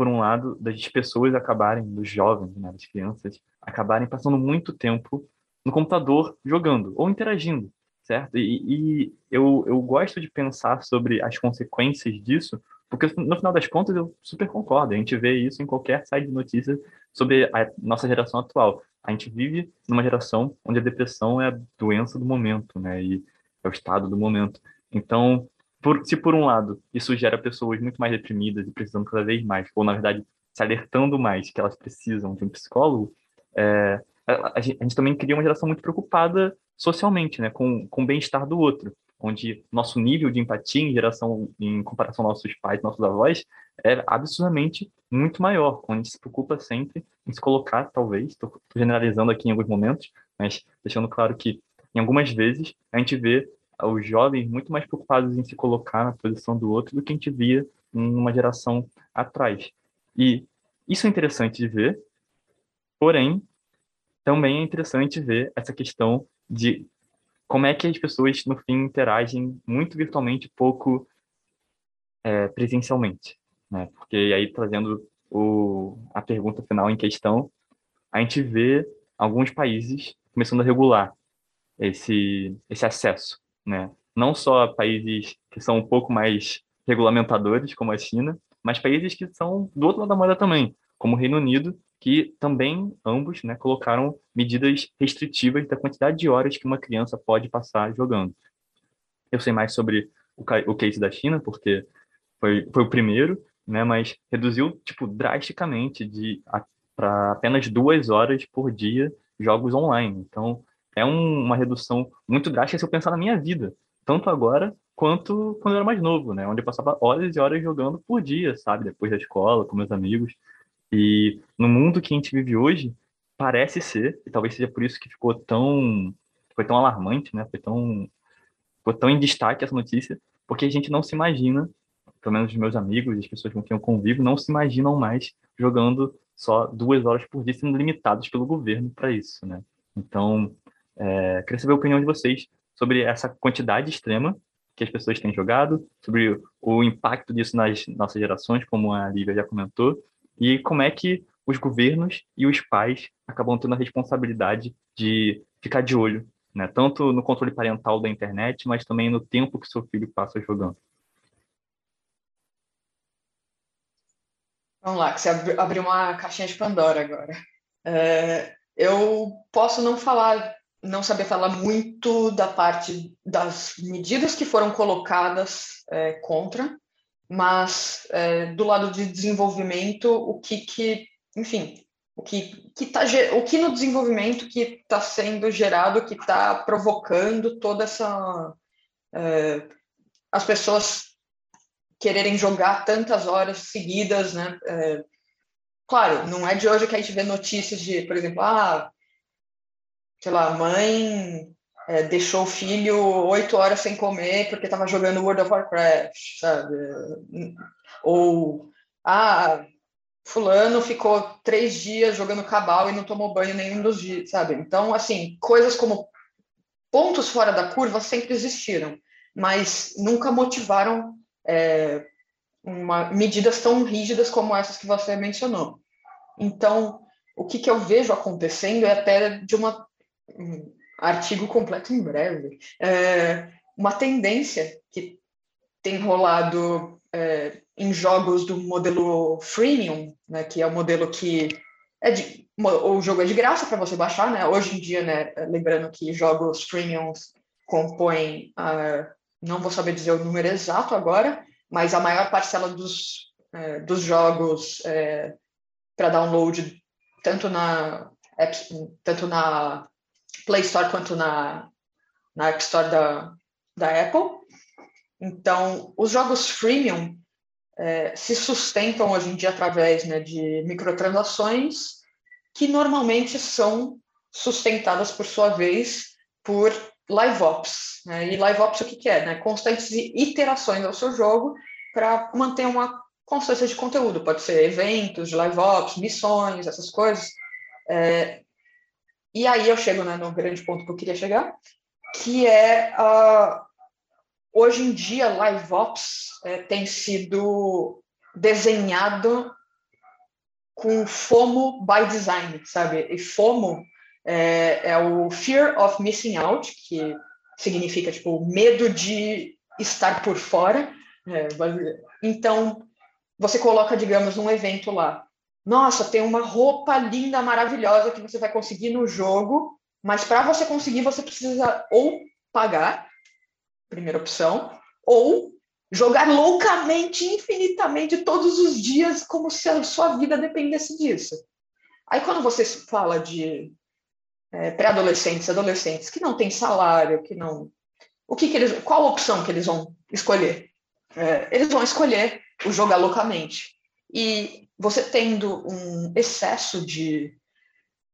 por um lado, das pessoas acabarem, dos jovens, né, das crianças, acabarem passando muito tempo no computador jogando ou interagindo, certo? E, e eu, eu gosto de pensar sobre as consequências disso, porque no final das contas eu super concordo. A gente vê isso em qualquer site de notícias sobre a nossa geração atual. A gente vive numa geração onde a depressão é a doença do momento, né? E é o estado do momento. Então, por, se por um lado isso gera pessoas muito mais deprimidas e precisando cada vez mais, ou na verdade se alertando mais que elas precisam de um psicólogo, é, a, a, gente, também cria uma geração muito preocupada socialmente, né, com, com o bem-estar do outro, onde nosso nível de empatia em geração, em comparação aos nossos pais, nossos avós, é absurdamente muito maior, onde a gente se preocupa sempre em se colocar, talvez, estou generalizando aqui em alguns momentos, mas deixando claro que em algumas vezes a gente vê os jovens muito mais preocupados em se colocar na posição do outro do que a gente via numa geração atrás. E isso é interessante de ver, porém, também é interessante ver essa questão de como é que as pessoas, no fim, interagem muito virtualmente, pouco é, presencialmente. Né? Porque aí, trazendo o, a pergunta final em questão, a gente vê alguns países começando a regular esse, esse acesso né? Não só países que são um pouco mais regulamentadores, como a China, mas países que são do outro lado da moeda também, como o Reino Unido, que também ambos né, colocaram medidas restritivas da quantidade de horas que uma criança pode passar jogando. Eu sei mais sobre o, case da China, porque foi, foi o primeiro, né, mas reduziu tipo drasticamente para apenas duas horas por dia jogos online. Então, é um, uma redução muito drástica se eu pensar na minha vida, tanto agora quanto quando eu era mais novo, né? Onde eu passava horas e horas jogando por dia, sabe? Depois da escola, com meus amigos. E no mundo que a gente vive hoje, parece ser, e talvez seja por isso que ficou tão foi tão alarmante, né? Foi tão ficou tão em destaque essa notícia, porque a gente não se imagina, pelo menos os meus amigos, as pessoas com quem eu convivo, não se imaginam mais jogando só duas horas por dia, sendo limitados pelo governo para isso, né? Então, é, queria saber a opinião de vocês sobre essa quantidade extrema que as pessoas têm jogado, sobre o impacto disso nas nossas gerações, como a Lívia já comentou, e como é que os governos e os pais acabam tendo a responsabilidade de ficar de olho, né? tanto no controle parental da internet, mas também no tempo que seu filho passa jogando. Vamos lá, que você abriu uma caixinha de Pandora agora. É, eu posso não falar não saber falar muito da parte das medidas que foram colocadas é, contra, mas é, do lado de desenvolvimento, o que, que enfim, o que, que tá, o que no desenvolvimento que está sendo gerado, que está provocando toda essa é, as pessoas quererem jogar tantas horas seguidas, né? É, claro, não é de hoje que a gente vê notícias de, por exemplo, ah, sei lá, mãe é, deixou o filho oito horas sem comer porque estava jogando World of Warcraft, sabe? Ou, ah, fulano ficou três dias jogando cabal e não tomou banho nenhum dos dias, sabe? Então, assim, coisas como pontos fora da curva sempre existiram, mas nunca motivaram é, uma, medidas tão rígidas como essas que você mencionou. Então, o que, que eu vejo acontecendo é até de uma um artigo completo em breve, é, uma tendência que tem rolado é, em jogos do modelo freemium, né, que é o modelo que é de, o jogo é de graça para você baixar, né? Hoje em dia, né, lembrando que jogos freemium compõem, não vou saber dizer o número exato agora, mas a maior parcela dos, uh, dos jogos uh, para download tanto na tanto na Play Store quanto na, na App Store da, da Apple. Então, os jogos freemium é, se sustentam hoje em dia através né, de microtransações que normalmente são sustentadas, por sua vez, por live ops. Né? E live ops o que, que é? Né? Constantes iterações ao seu jogo para manter uma constância de conteúdo. Pode ser eventos de live ops, missões, essas coisas. É, e aí eu chego né, no grande ponto que eu queria chegar, que é uh, hoje em dia, Live Ops é, tem sido desenhado com FOMO by design, sabe? E FOMO é, é, o Fear of Missing Out, que significa, tipo, medo de estar por fora. É, então, você coloca, digamos, um evento lá. Nossa, tem uma roupa linda, maravilhosa que você vai conseguir no jogo, mas para você conseguir, você precisa ou pagar, primeira opção, ou jogar loucamente, infinitamente, todos os dias, como se a sua vida dependesse disso. Aí, quando você fala de é, pré-adolescentes, adolescentes que não têm salário, que não. O que, que eles. Qual a opção que eles vão escolher? É, eles vão escolher o jogar loucamente. E você tendo um excesso de,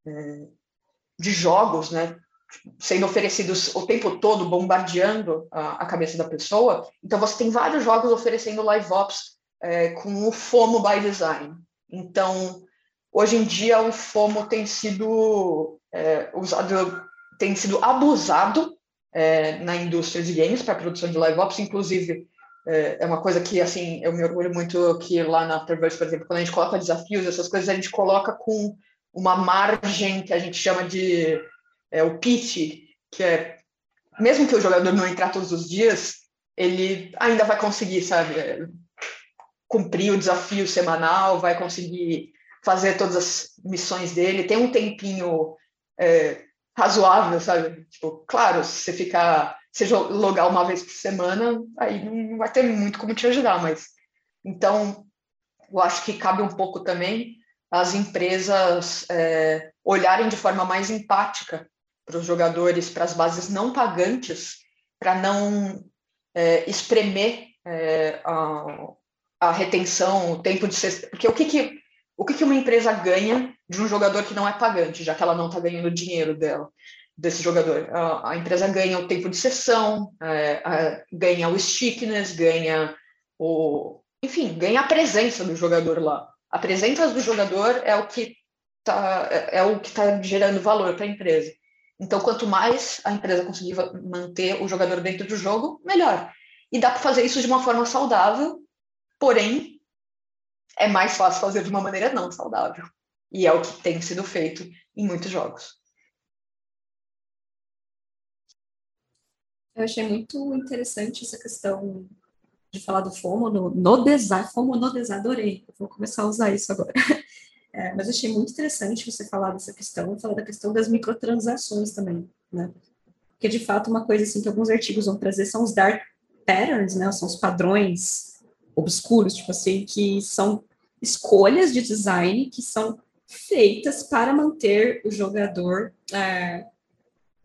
é, de jogos, né? sendo oferecidos o tempo todo, bombardeando a, cabeça da pessoa. Então, você tem vários jogos oferecendo live ops é, com o FOMO by design. Então, hoje em dia, o FOMO tem sido é, usado, tem sido abusado é, na indústria de games para produção de live ops, inclusive. É, é uma coisa que, assim, eu me orgulho muito que lá na Afterverse, por exemplo, quando a gente coloca desafios, essas coisas, a gente coloca com uma margem que a gente chama de é, o pitch, que é, mesmo que o jogador não entrar todos os dias, ele ainda vai conseguir, sabe, é, cumprir o desafio semanal, vai conseguir fazer todas as missões dele, tem um tempinho é, razoável, sabe? Tipo, claro, se você ficar, se logar uma vez por semana, aí não vai ter muito como te ajudar, mas então eu acho que cabe um pouco também as empresas é, olharem de forma mais empática para os jogadores, para as bases não pagantes, para não é, espremer é, a, a, retenção, o tempo de ser. Porque o que, que, o que, que uma empresa ganha de um jogador que não é pagante, já que ela não está ganhando dinheiro dela? Desse jogador. A, a, empresa ganha o tempo de sessão, é, a, ganha o stickness, ganha o. Enfim, ganha a presença do jogador lá. A presença do jogador é o que está é, é o que tá gerando valor para a empresa. Então, quanto mais a empresa conseguir manter o jogador dentro do jogo, melhor. E dá para fazer isso de uma forma saudável, porém, é mais fácil fazer de uma maneira não saudável. E é o que tem sido feito em muitos jogos. Eu achei muito interessante essa questão de falar do FOMO no, no design. FOMO no design, adorei. vou começar a usar isso agora. <laughs> É, mas achei muito interessante você falar dessa questão, falar da questão das microtransações também, né? Porque, de fato, uma coisa assim que alguns artigos vão trazer são os dark patterns, né? São os padrões obscuros, tipo assim, que são escolhas de design que são feitas para manter o jogador é,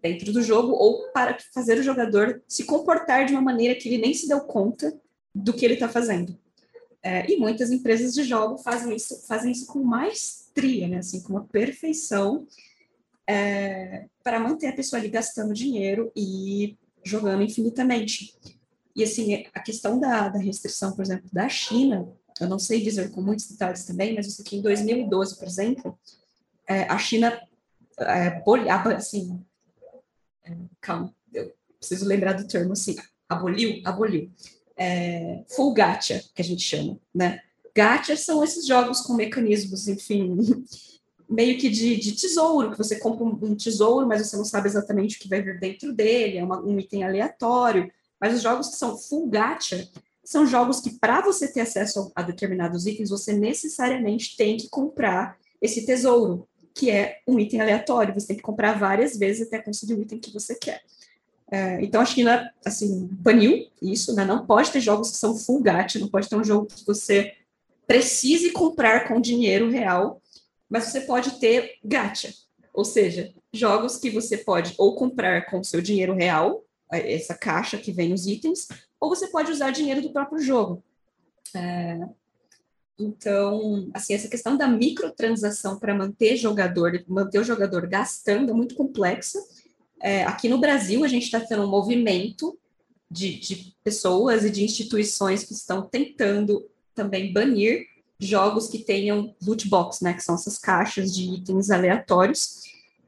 dentro do jogo ou para fazer o jogador se comportar de uma maneira que ele nem se deu conta do que ele está fazendo. É, e muitas empresas de jogo fazem isso, fazem isso com maestria, né? assim, com uma perfeição, é, para manter a pessoa ali gastando dinheiro e jogando infinitamente. E assim, a questão da, da restrição, por exemplo, da China, eu não sei dizer com muitos detalhes também, mas isso aqui em 2012, por exemplo, é, a China é, assim, calma, eu preciso lembrar do termo assim, aboliu, aboliu é, full gacha, que a gente chama, né? Gacha são esses jogos com mecanismos, enfim, <laughs> meio que de, de, tesouro, que você compra um, tesouro, mas você não sabe exatamente o que vai vir dentro dele, é uma, um item aleatório. Mas os jogos que são full gacha são jogos que, para você ter acesso a determinados itens, você necessariamente tem que comprar esse tesouro, que é um item aleatório. Você tem que comprar várias vezes até conseguir o item que você quer. É, então a China, assim, baniu isso, né? Não pode ter jogos que são full gacha, não pode ter um jogo que você precise comprar com dinheiro real, mas você pode ter gacha, ou seja, jogos que você pode ou comprar com seu dinheiro real, é, essa caixa que vem os itens, ou você pode usar dinheiro do próprio jogo. É, então, assim, essa questão da microtransação para manter jogador, manter o jogador gastando é muito complexa é, aqui no Brasil, a gente está tendo um movimento de, de pessoas e de instituições que estão tentando também banir jogos que tenham loot box, né, que são essas caixas de itens aleatórios.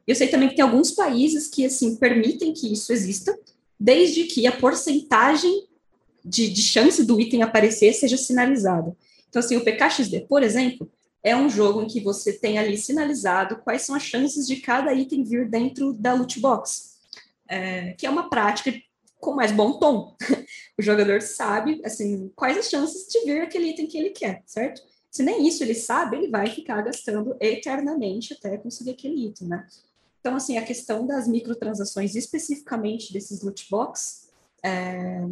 Eu sei também que tem alguns países que assim permitem que isso exista, desde que a porcentagem de, de chance do item aparecer seja sinalizada. Então, assim, o PKXD, por exemplo, é um jogo em que você tem ali sinalizado quais são as chances de cada item vir dentro da loot box, é, que é uma prática com mais bom tom. <laughs> o jogador sabe, assim, quais as chances de vir aquele item que ele quer, certo? Se nem isso ele sabe, ele vai ficar gastando eternamente até conseguir aquele item, né? Então, assim, a questão das microtransações, especificamente desses loot box, é,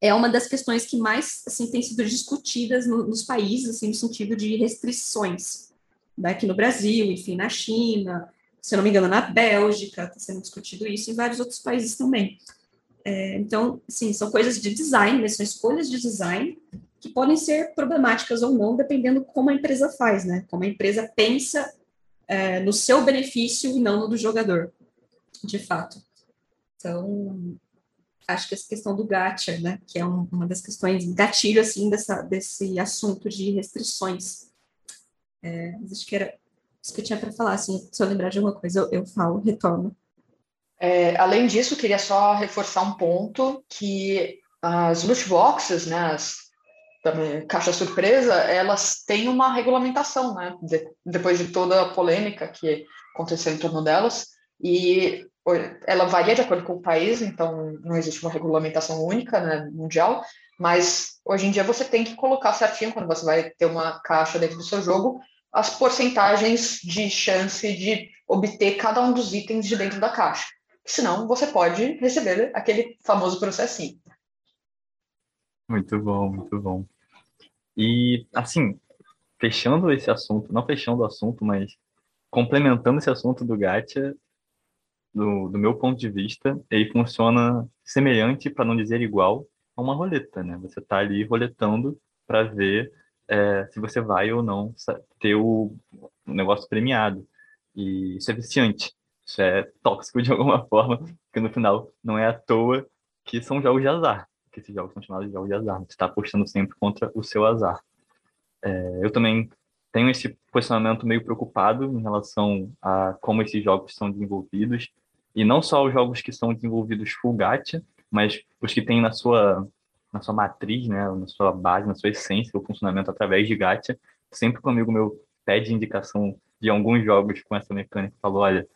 é uma das questões que mais assim tem sido discutidas no, nos países assim no sentido de restrições né? aqui no Brasil enfim na China se não me engano na Bélgica está sendo discutido isso em vários outros países também é, então sim são coisas de design né? são escolhas de design que podem ser problemáticas ou não dependendo como a empresa faz né como a empresa pensa é, no seu benefício e não no do jogador de fato então acho que essa questão do gacha, né, que é um, uma das questões gatilho assim dessa, desse assunto de restrições. É, acho que era isso que eu tinha para falar, assim, se eu lembrar de alguma coisa, eu, eu falo, retorno. É, além disso, queria só reforçar um ponto que as loot boxes, né, as também, caixa surpresa, elas têm uma regulamentação, né, de, depois de toda a polêmica que aconteceu em torno delas, e ela varia de acordo com o país, então não existe uma regulamentação única né, mundial, mas hoje em dia você tem que colocar certinho, quando você vai ter uma caixa dentro do seu jogo, as porcentagens de chance de obter cada um dos itens de dentro da caixa. Senão, você pode receber aquele famoso processinho. Muito bom, muito bom. E, assim, fechando esse assunto, não fechando o assunto, mas complementando esse assunto do Gacha, do, do meu ponto de vista, ele funciona semelhante, para não dizer igual, a uma roleta, né? Você está ali roletando para ver é, se você vai ou não ter o negócio premiado. E isso é viciante, isso é tóxico de alguma <laughs> forma, porque no final não é à toa que são jogos de azar, que esses jogos são chamados de jogos de azar. Você está apostando sempre contra o seu azar. É, eu também tenho esse posicionamento meio preocupado em relação a como esses jogos são desenvolvidos e não só os jogos que são desenvolvidos full gacha, mas os que têm na sua na sua matriz, né, na sua base, na sua essência, o funcionamento através de gacha. Sempre que um amigo meu pede indicação de alguns jogos com essa mecânica, falou, olha,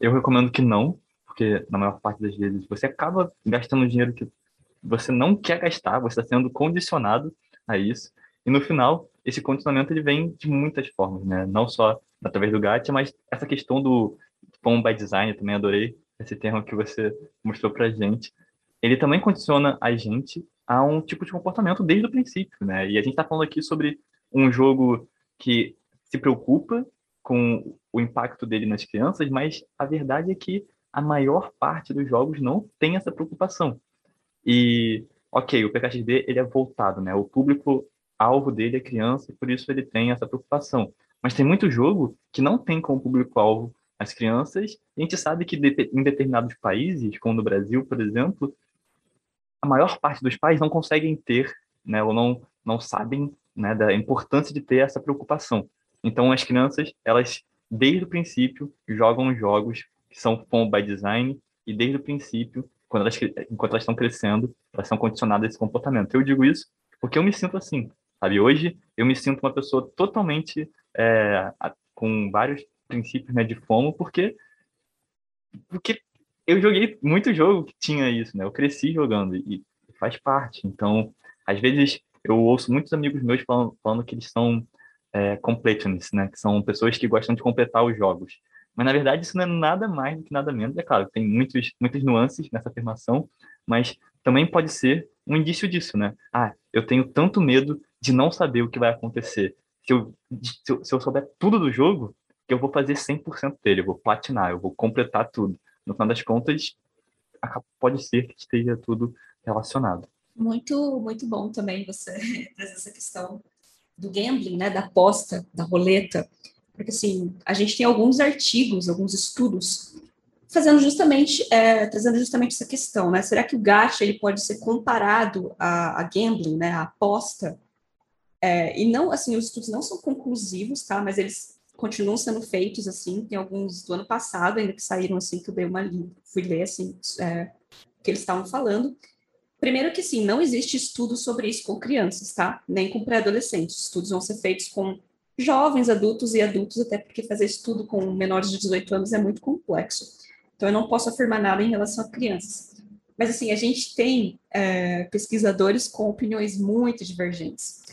eu recomendo que não, porque na maior parte das vezes você acaba gastando dinheiro que você não quer gastar, você está sendo condicionado a isso. E no final, esse condicionamento ele vem de muitas formas, né? Não só através do gacha, mas essa questão do como by design, também adorei esse termo que você mostrou pra gente. Ele também condiciona a gente a um tipo de comportamento desde o princípio, né? E a gente está falando aqui sobre um jogo que se preocupa com o impacto dele nas crianças, mas a verdade é que a maior parte dos jogos não tem essa preocupação. E, ok, o PKXD ele é voltado, né? O público alvo dele é criança, e por isso ele tem essa preocupação. Mas tem muito jogo que não tem como público-alvo as crianças. E a gente sabe que em determinados países, como no Brasil, por exemplo, a maior parte dos pais não conseguem ter, né, ou não, não sabem né, da importância de ter essa preocupação. Então, as crianças, elas, desde o princípio, jogam jogos que são form by design, e desde o princípio, quando elas, enquanto elas estão crescendo, elas são condicionadas a esse comportamento. Eu digo isso porque eu me sinto assim, sabe? Hoje, eu me sinto uma pessoa totalmente é, com vários princípios né, de FOMO, porque, porque eu joguei muito jogo que tinha isso, né? Eu cresci jogando e faz parte. Então, às vezes, eu ouço muitos amigos meus falando, falando que eles são é, completionists, né? Que são pessoas que gostam de completar os jogos. Mas, na verdade, isso não é nada mais do que nada menos. É claro, tem muitos, muitas nuances nessa afirmação, mas também pode ser um indício disso, né? Ah, eu tenho tanto medo de não saber o que vai acontecer. Se eu, se eu, se eu souber tudo do jogo, eu vou fazer 100% dele, eu vou platinar, eu vou completar tudo. No final das contas, pode ser que esteja tudo relacionado. Muito, muito bom também você <laughs> trazer essa questão do gambling, né, da aposta, da roleta, porque assim, a gente tem alguns artigos, alguns estudos fazendo justamente, é, trazendo justamente essa questão, né, será que o gacha ele pode ser comparado a, a gambling, né, a aposta? É, e não, assim, os estudos não são conclusivos, tá, mas eles continuam sendo feitos, assim, tem alguns do ano passado ainda que saíram, assim, que eu dei uma fui ler, assim, é, que eles estavam falando, Primeiro que sim, não existe estudo sobre isso com crianças, tá? Nem com pré-adolescentes. Estudos vão ser feitos com jovens, adultos e adultos, até porque fazer estudo com menores de 18 anos é muito complexo. Então, eu não posso afirmar nada em relação a crianças. Mas, assim, a gente tem é, pesquisadores com opiniões muito divergentes.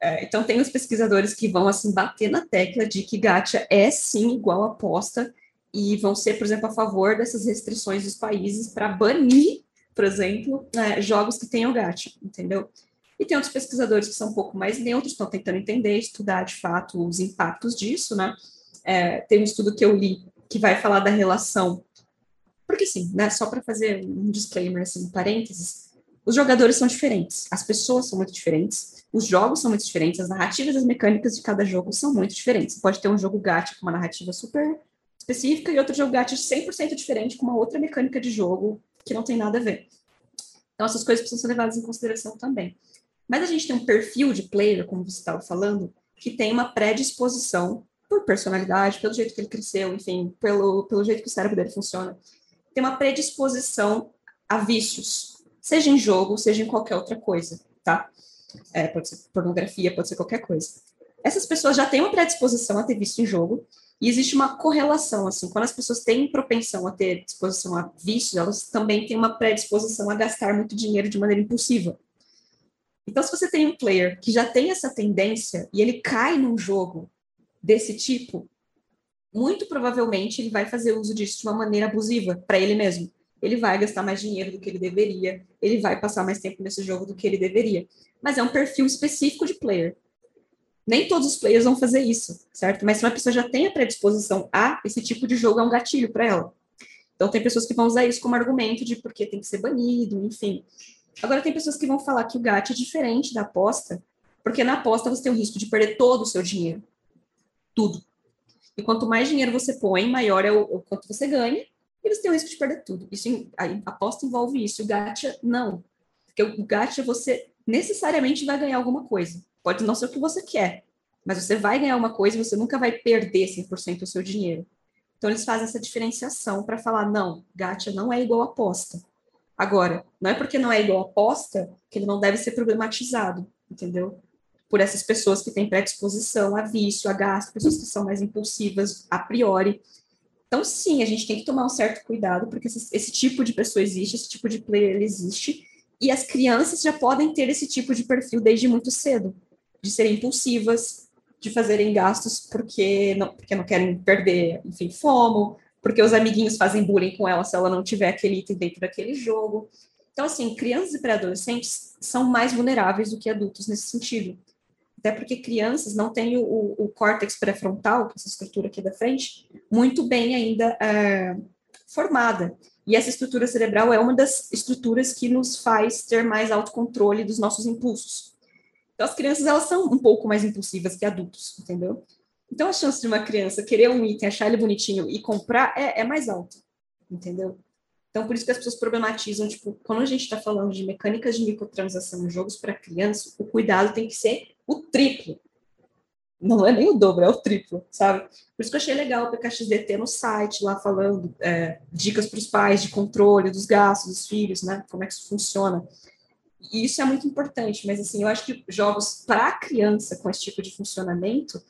É, então, tem os pesquisadores que vão, assim, bater na tecla de que gacha é, sim, igual aposta, e vão ser, por exemplo, a favor dessas restrições dos países para banir, por exemplo, é, jogos que tenham gacha, entendeu? E tem outros pesquisadores que são um pouco mais neutros, estão tentando entender, estudar de fato os impactos disso, né? É, tem um estudo que eu li que vai falar da relação, porque sim, né? Só para fazer um disclaimer, assim, um parênteses, os jogadores são diferentes, as pessoas são muito diferentes, os jogos são muito diferentes, as narrativas e as mecânicas de cada jogo são muito diferentes. Você pode ter um jogo gacha com uma narrativa super específica e outro jogo gacha 100% diferente com uma outra mecânica de jogo que não tem nada a ver. Então, essas coisas precisam ser levadas em consideração também. Mas a gente tem um perfil de player, como você estava falando, que tem uma predisposição por personalidade, pelo jeito que ele cresceu, enfim, pelo, pelo jeito que o cérebro dele funciona, tem uma predisposição a vícios, seja em jogo, seja em qualquer outra coisa, tá? É, pode ser pornografia, pode ser qualquer coisa. Essas pessoas já têm uma predisposição a ter vício em jogo, e existe uma correlação, assim, quando as pessoas têm propensão a ter disposição a vícios, elas também têm uma predisposição a gastar muito dinheiro de maneira impulsiva. Então, se você tem um player que já tem essa tendência e ele cai num jogo desse tipo, muito provavelmente ele vai fazer uso disso de uma maneira abusiva para ele mesmo. Ele vai gastar mais dinheiro do que ele deveria, ele vai passar mais tempo nesse jogo do que ele deveria. Mas é um perfil específico de player. Nem todos os players vão fazer isso, certo? Mas se uma pessoa já tem a predisposição a esse tipo de jogo, é um gatilho para ela. Então, tem pessoas que vão usar isso como argumento de porque tem que ser banido, enfim. Agora, tem pessoas que vão falar que o gato é diferente da aposta, porque na aposta você tem o risco de perder todo o seu dinheiro. Tudo. E quanto mais dinheiro você põe, maior é o, o quanto você ganha, e você tem o risco de perder tudo. Isso, a aposta envolve isso. O gacha, não. Porque o gacha, você necessariamente vai ganhar alguma coisa. Pode não ser o que você quer, mas você vai ganhar uma coisa e você nunca vai perder 100% do seu dinheiro. Então, eles fazem essa diferenciação para falar, não, gacha não é igual aposta. Agora, não é porque não é igual aposta que ele não deve ser problematizado, entendeu? Por essas pessoas que têm predisposição a vício, a gasto, pessoas que são mais impulsivas a priori. Então, sim, a gente tem que tomar um certo cuidado, porque esse, esse tipo de pessoa existe, esse tipo de player existe, e as crianças já podem ter esse tipo de perfil desde muito cedo, de serem impulsivas, de fazerem gastos porque não, porque não querem perder, enfim, fomo, porque os amiguinhos fazem bullying com ela se ela não tiver aquele item dentro daquele jogo. Então, assim, crianças e pré-adolescentes são mais vulneráveis do que adultos nesse sentido. Até porque crianças não têm o, o córtex pré-frontal, que é essa estrutura aqui da frente, muito bem ainda é, formada. E essa estrutura cerebral é uma das estruturas que nos faz ter mais autocontrole dos nossos impulsos. Então, as crianças, elas são um pouco mais impulsivas que adultos, entendeu? Então, a chance de uma criança querer um item, achar ele bonitinho e comprar é, é mais alta, entendeu? Então, por isso que as pessoas problematizam, tipo, quando a gente está falando de mecânicas de microtransação em jogos para criança, o cuidado tem que ser o triplo. Não é nem o dobro, é o triplo, sabe? Por isso que eu achei legal o PKXD ter no site lá falando é, dicas para os pais de controle dos gastos dos filhos, né? Como é que isso funciona. E isso é muito importante, mas assim, eu acho que jogos para criança com esse tipo de funcionamento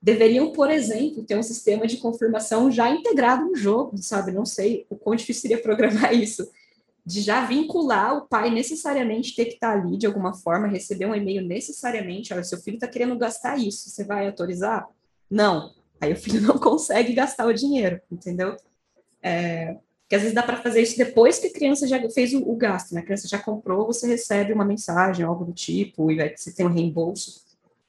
deveriam, por exemplo, ter um sistema de confirmação já integrado no jogo, sabe? Não sei o quão difícil seria programar <laughs> isso, de já vincular o pai necessariamente ter que estar ali de alguma forma, receber um e-mail necessariamente, olha, seu filho está querendo gastar isso, você vai autorizar? Não. Aí o filho <laughs> não consegue gastar o dinheiro, entendeu? É, que às vezes dá para fazer isso depois que a criança já fez o, o, gasto, né? A criança já comprou, você recebe uma mensagem, algo do tipo, e aí você tem um reembolso.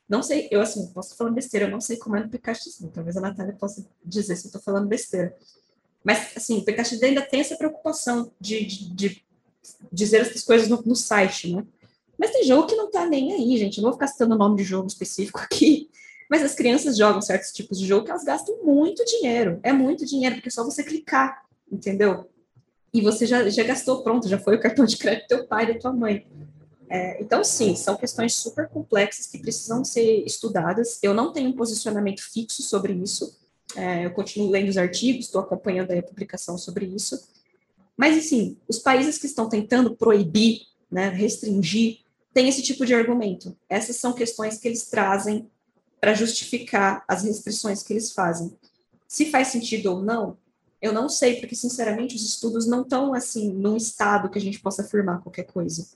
Não sei, eu assim, posso estar falando besteira, eu não sei como é no PKXD, talvez a Natália possa dizer se eu estou falando besteira. Mas, assim, o PKXD ainda tem essa preocupação de, de, de dizer essas coisas no, no, site, né? Mas tem jogo que não tá nem aí, gente. Eu não vou ficar citando o nome de jogo específico aqui. Mas as crianças jogam certos tipos de jogo que elas gastam muito dinheiro. É muito dinheiro, porque é só você clicar, entendeu? E você já, já gastou, pronto, já foi o cartão de crédito do teu pai, da tua mãe. É, então, sim, são questões super complexas que precisam ser estudadas. Eu não tenho um posicionamento fixo sobre isso. É, eu continuo lendo os artigos, estou acompanhando a publicação sobre isso. Mas, assim, os países que estão tentando proibir né, restringir, tem esse tipo de argumento. Essas são questões que eles trazem para justificar as restrições que eles fazem. Se faz sentido ou não, eu não sei, porque, sinceramente, os estudos não estão, assim, num estado que a gente possa afirmar qualquer coisa.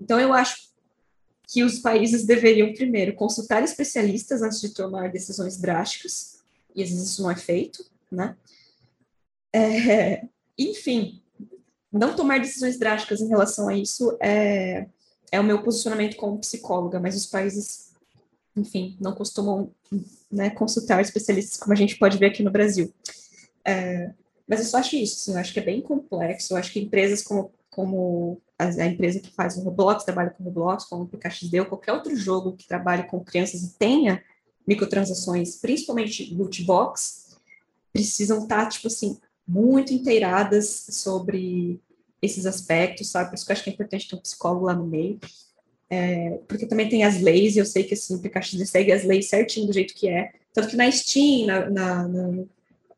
Então, eu acho que os países deveriam, primeiro, consultar especialistas antes de tomar decisões drásticas, e às vezes isso não é feito, né? É, enfim, não tomar decisões drásticas em relação a isso é, é o meu posicionamento como psicóloga, mas os países, enfim, não costumam né, consultar especialistas como a gente pode ver aqui no Brasil. É, mas eu só acho isso, assim, eu acho que é bem complexo, eu acho que empresas como, como a, empresa que faz o Roblox, trabalha com o Roblox, como o PKXD ou qualquer outro jogo que trabalhe com crianças e tenha microtransações, principalmente loot box, precisam estar, tá, tipo assim, muito inteiradas sobre esses aspectos, sabe? Por isso que eu acho que é importante ter um psicólogo lá no meio. É, porque também tem as leis, e eu sei que assim, o PKXD <laughs> segue as leis certinho do jeito que é. Tanto que na Steam, na, na, na,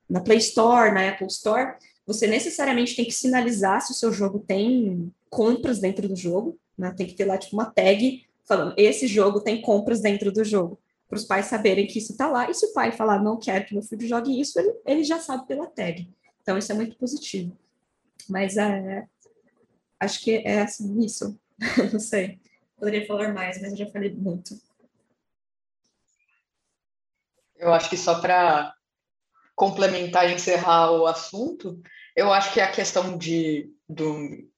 na Play Store, na Apple Store, você necessariamente tem que sinalizar se o seu jogo tem compras dentro do jogo, né? Tem que ter lá tipo uma tag falando esse jogo tem compras dentro do jogo, para os pais saberem que isso está lá. E se o pai falar não quero que meu filho jogue isso, ele, ele já sabe pela tag. Então isso é muito positivo. Mas é, acho que é assim isso. <laughs> não sei. Poderia falar mais, mas eu já falei muito. Eu acho que só para complementar e encerrar o assunto, eu acho que a questão de do,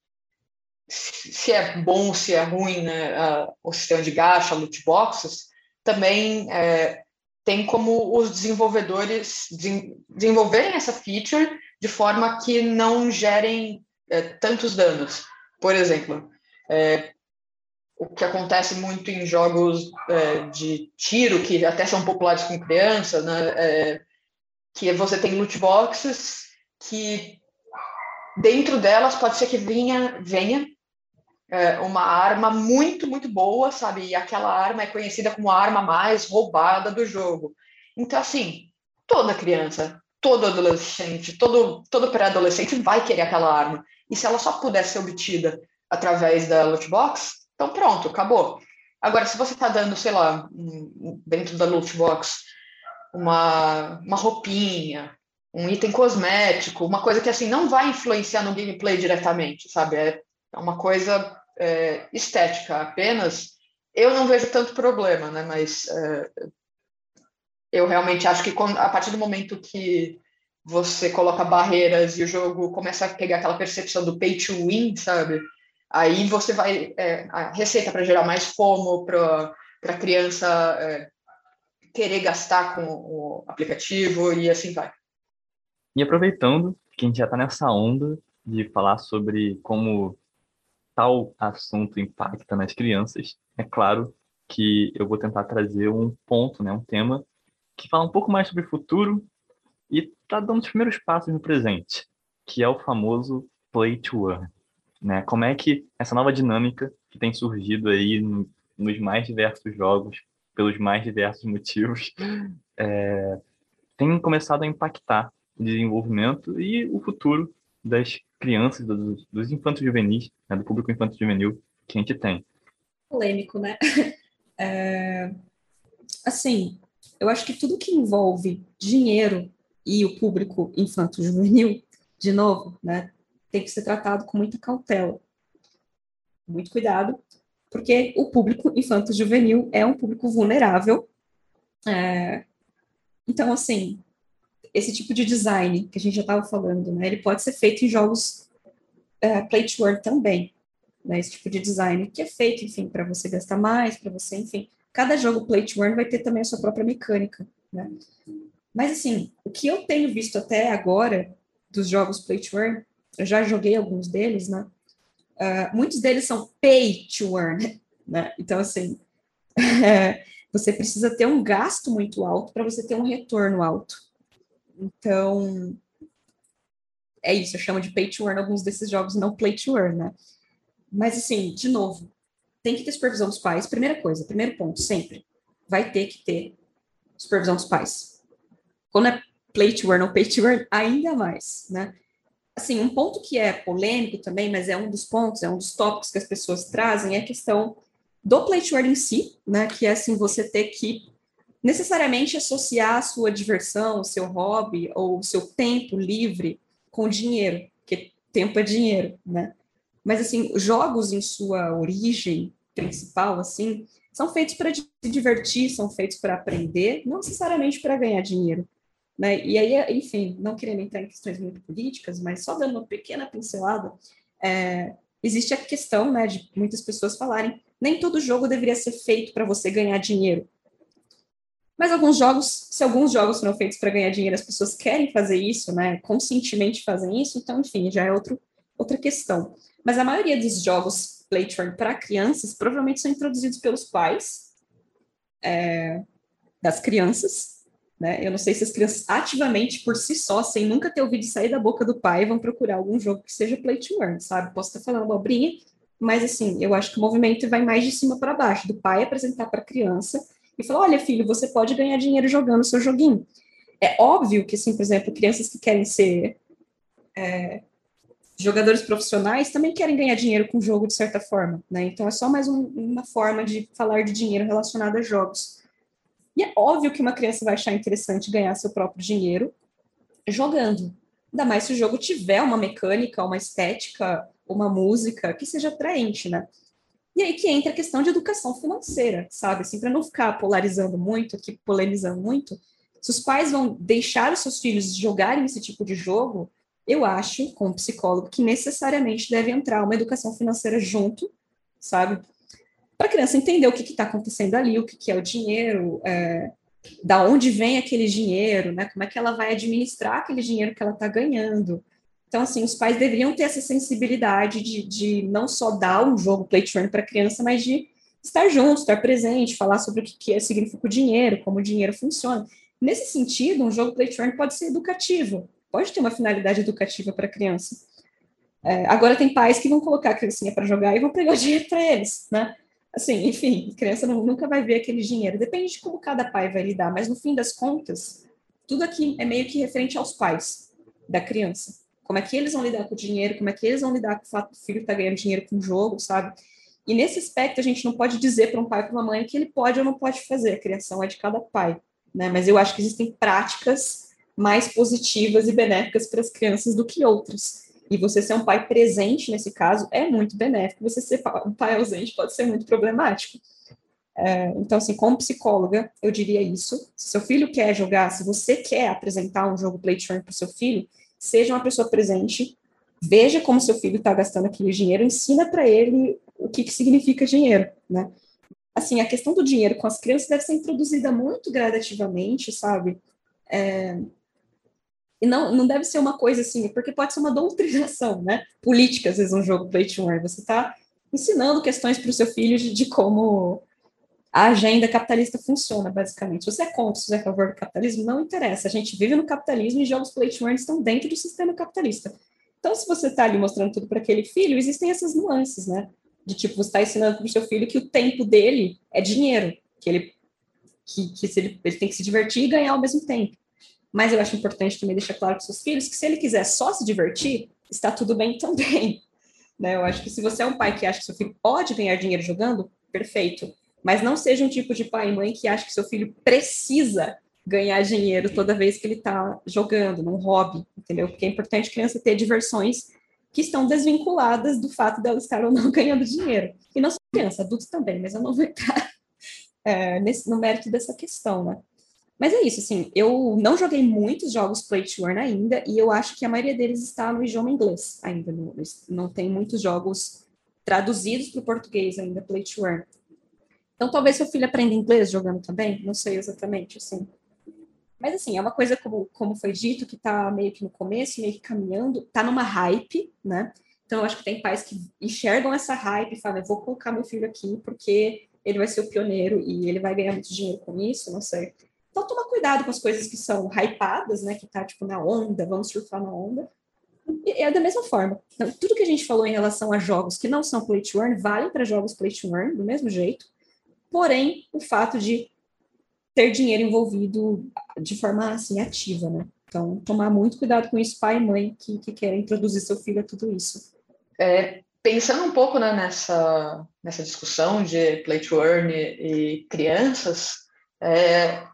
se é bom, se é ruim, né, a, o sistema de gacha, loot boxes, também é, tem como os desenvolvedores de, desenvolverem essa feature de forma que não gerem é, tantos danos. Por exemplo, é, o que acontece muito em jogos é, de tiro, que até são populares com criança, né, é, que você tem loot boxes que dentro delas pode ser que venha, venha é, uma arma muito, muito boa, sabe? E aquela arma é conhecida como a arma mais roubada do jogo. Então, assim, toda criança, todo adolescente, todo, todo pré-adolescente vai querer aquela arma. E se ela só puder ser obtida através da loot box, então pronto, acabou. Agora, se você está dando, sei lá, dentro da loot box, uma, uma roupinha, um item cosmético, uma coisa que assim não vai influenciar no gameplay diretamente, sabe? É uma coisa é, estética apenas, eu não vejo tanto problema, né? Mas é, eu realmente acho que quando, a partir do momento que você coloca barreiras e o jogo começa a pegar aquela percepção do pay to win, sabe? Aí você vai é, a receita para gerar mais fomo para a criança é, querer gastar com o aplicativo e assim vai. E aproveitando que a gente já está nessa onda de falar sobre como tal assunto impacta nas crianças, é claro que eu vou tentar trazer um ponto, né, um tema que fala um pouco mais sobre o futuro e está dando os primeiros passos no presente, que é o famoso play to earn. Né? Como é que essa nova dinâmica que tem surgido aí nos mais diversos jogos, pelos mais diversos motivos, <laughs> é, tem começado a impactar o desenvolvimento e o futuro das crianças, dos, dos infantos juvenis, né, do público infanto juvenil que a gente tem. Polêmico, né? <laughs> É, assim, eu acho que tudo que envolve dinheiro e o público infanto juvenil, de novo, né, tem que ser tratado com muita cautela, muito cuidado, porque o público infanto juvenil é um público vulnerável. É, então, assim, esse tipo de design que a gente já estava falando, né, ele pode ser feito em jogos uh, play to earn também, né, esse tipo de design que é feito, enfim, para você gastar mais, para você, enfim, cada jogo play to earn vai ter também a sua própria mecânica, né. Mas assim, o que eu tenho visto até agora dos jogos play to earn, eu já joguei alguns deles, né, uh, muitos deles são pay to earn, né, então assim, <laughs> você precisa ter um gasto muito alto para você ter um retorno alto. Então, é isso, eu chamo de pay to earn alguns desses jogos, não play to earn, né? Mas, assim, de novo, tem que ter supervisão dos pais. Primeira coisa, primeiro ponto, sempre. Vai ter que ter supervisão dos pais. Quando é play to earn ou pay to earn, ainda mais, né? assim, um ponto que é polêmico também, mas é um dos pontos, é um dos tópicos que as pessoas trazem, é a questão do play to earn em si, né, que é assim, você ter que necessariamente associar a sua diversão, o seu hobby ou o seu tempo livre com dinheiro, porque tempo é dinheiro, né? Mas assim, jogos em sua origem principal, assim, são feitos para se divertir, são feitos para aprender, não necessariamente para ganhar dinheiro. Né? E aí, enfim, não querendo entrar em questões muito políticas, mas só dando uma pequena pincelada, é, existe a questão né, de muitas pessoas falarem nem todo jogo deveria ser feito para você ganhar dinheiro. Mas alguns jogos, se alguns jogos foram feitos para ganhar dinheiro, as pessoas querem fazer isso, né, conscientemente fazem isso, então, enfim, já é outro, outra questão. Mas a maioria dos jogos play para crianças provavelmente são introduzidos pelos pais é, das crianças, né? Eu não sei se as crianças ativamente por si só, sem nunca ter ouvido sair da boca do pai, vão procurar algum jogo que seja play to earn, sabe? Posso estar falando abobrinha, mas assim, eu acho que o movimento vai mais de cima para baixo, do pai apresentar para a criança e falar: olha, filho, você pode ganhar dinheiro jogando seu joguinho. É óbvio que, assim, por exemplo, crianças que querem ser é, jogadores profissionais também querem ganhar dinheiro com o jogo de certa forma, né? Então é só mais um, uma forma de falar de dinheiro relacionado a jogos. E é óbvio que uma criança vai achar interessante ganhar seu próprio dinheiro jogando. Ainda mais se o jogo tiver uma mecânica, uma estética, uma música que seja atraente, né? E aí que entra a questão de educação financeira, sabe? Assim, para não ficar polarizando muito, aqui polemizando muito, se os pais vão deixar os seus filhos jogarem esse tipo de jogo, eu acho, como psicólogo, que necessariamente deve entrar uma educação financeira junto, sabe? Para a criança entender o que está acontecendo ali, o que, que é o dinheiro, é, da onde vem aquele dinheiro, né? Como é que ela vai administrar aquele dinheiro que ela está ganhando. Então, assim, os pais deveriam ter essa sensibilidade de, de não só dar um jogo play to para a criança, mas de estar junto, estar presente, falar sobre o que, que significa o dinheiro, como o dinheiro funciona. Nesse sentido, um jogo play to pode ser educativo, pode ter uma finalidade educativa para a criança. É, agora tem pais que vão colocar a criancinha para jogar e vão pegar o <laughs> dinheiro para eles, né? Assim, enfim, a criança não, nunca vai ver aquele dinheiro. Depende de como cada pai vai lidar, mas no fim das contas, tudo aqui é meio que referente aos pais da criança. Como é que eles vão lidar com o dinheiro, como é que eles vão lidar com o fato do filho estar tá ganhando dinheiro com o jogo, sabe? E nesse aspecto, a gente não pode dizer para um pai ou para uma mãe que ele pode ou não pode fazer. A criação é de cada pai, né? Mas eu acho que existem práticas mais positivas e benéficas para as crianças do que outras. E você ser um pai presente nesse caso é muito benéfico. Você ser um pai ausente pode ser muito problemático. É, então, assim, como psicóloga, eu diria isso. Se seu filho quer jogar, se você quer apresentar um jogo play para o seu filho, seja uma pessoa presente, veja como seu filho está gastando aquele dinheiro, ensina para ele o que, que significa dinheiro, né? Assim, a questão do dinheiro com as crianças deve ser introduzida muito gradativamente, sabe? É, e não, não deve ser uma coisa assim, porque pode ser uma doutrinação, né? Política, às vezes, um jogo play to earn. Você está ensinando questões para o seu filho de, de, como a agenda capitalista funciona, basicamente. Se você é contra, se você é a favor do capitalismo, não interessa. A gente vive no capitalismo e jogos earn estão dentro do sistema capitalista. Então, se você está ali mostrando tudo para aquele filho, existem essas nuances, né? De tipo, você está ensinando para o seu filho que o tempo dele é dinheiro, que ele que, que ele, ele tem que se divertir e ganhar ao mesmo tempo. Mas eu acho importante também deixar claro para seus filhos que se ele quiser só se divertir, está tudo bem <laughs> também. Né? Eu acho que se você é um pai que acha que seu filho pode ganhar dinheiro jogando, perfeito. Mas não seja um tipo de pai e mãe que acha que seu filho precisa ganhar dinheiro toda vez que ele está jogando, num hobby, entendeu? Porque é importante a criança ter diversões que estão desvinculadas do fato dela estar ou não <laughs> ganhando dinheiro. E não só criança, adultos também, mas eu não vou entrar <laughs> é, nesse, no mérito dessa questão, né? Mas é isso, assim, eu não joguei muitos jogos Play to Earn ainda, e eu acho que a maioria deles está no idioma inglês ainda. No, não tem muitos jogos traduzidos para o português ainda, Play to Earn. Então, talvez seu filho aprenda inglês jogando também, não sei exatamente, assim. Mas, assim, é uma coisa, como, como foi dito, que está meio que no começo, meio que caminhando, está numa hype, né? Então, acho que tem pais que enxergam essa hype e falam, vou colocar meu filho aqui porque ele vai ser o pioneiro e ele vai ganhar muito dinheiro com isso, não sei. Então, toma cuidado com as coisas que são hypadas, né? Que tá, tipo, na onda, vamos surfar na onda. E é da mesma forma. Então, tudo que a gente falou em relação a jogos que não são play to earn, vale para jogos play to earn, do mesmo jeito. Porém, o fato de ter dinheiro envolvido de forma, assim, ativa, né? Então, tomar muito cuidado com isso, pai e mãe que, que querem introduzir seu filho a tudo isso. É, pensando um pouco né, nessa, nessa discussão de play to earn e crianças, é,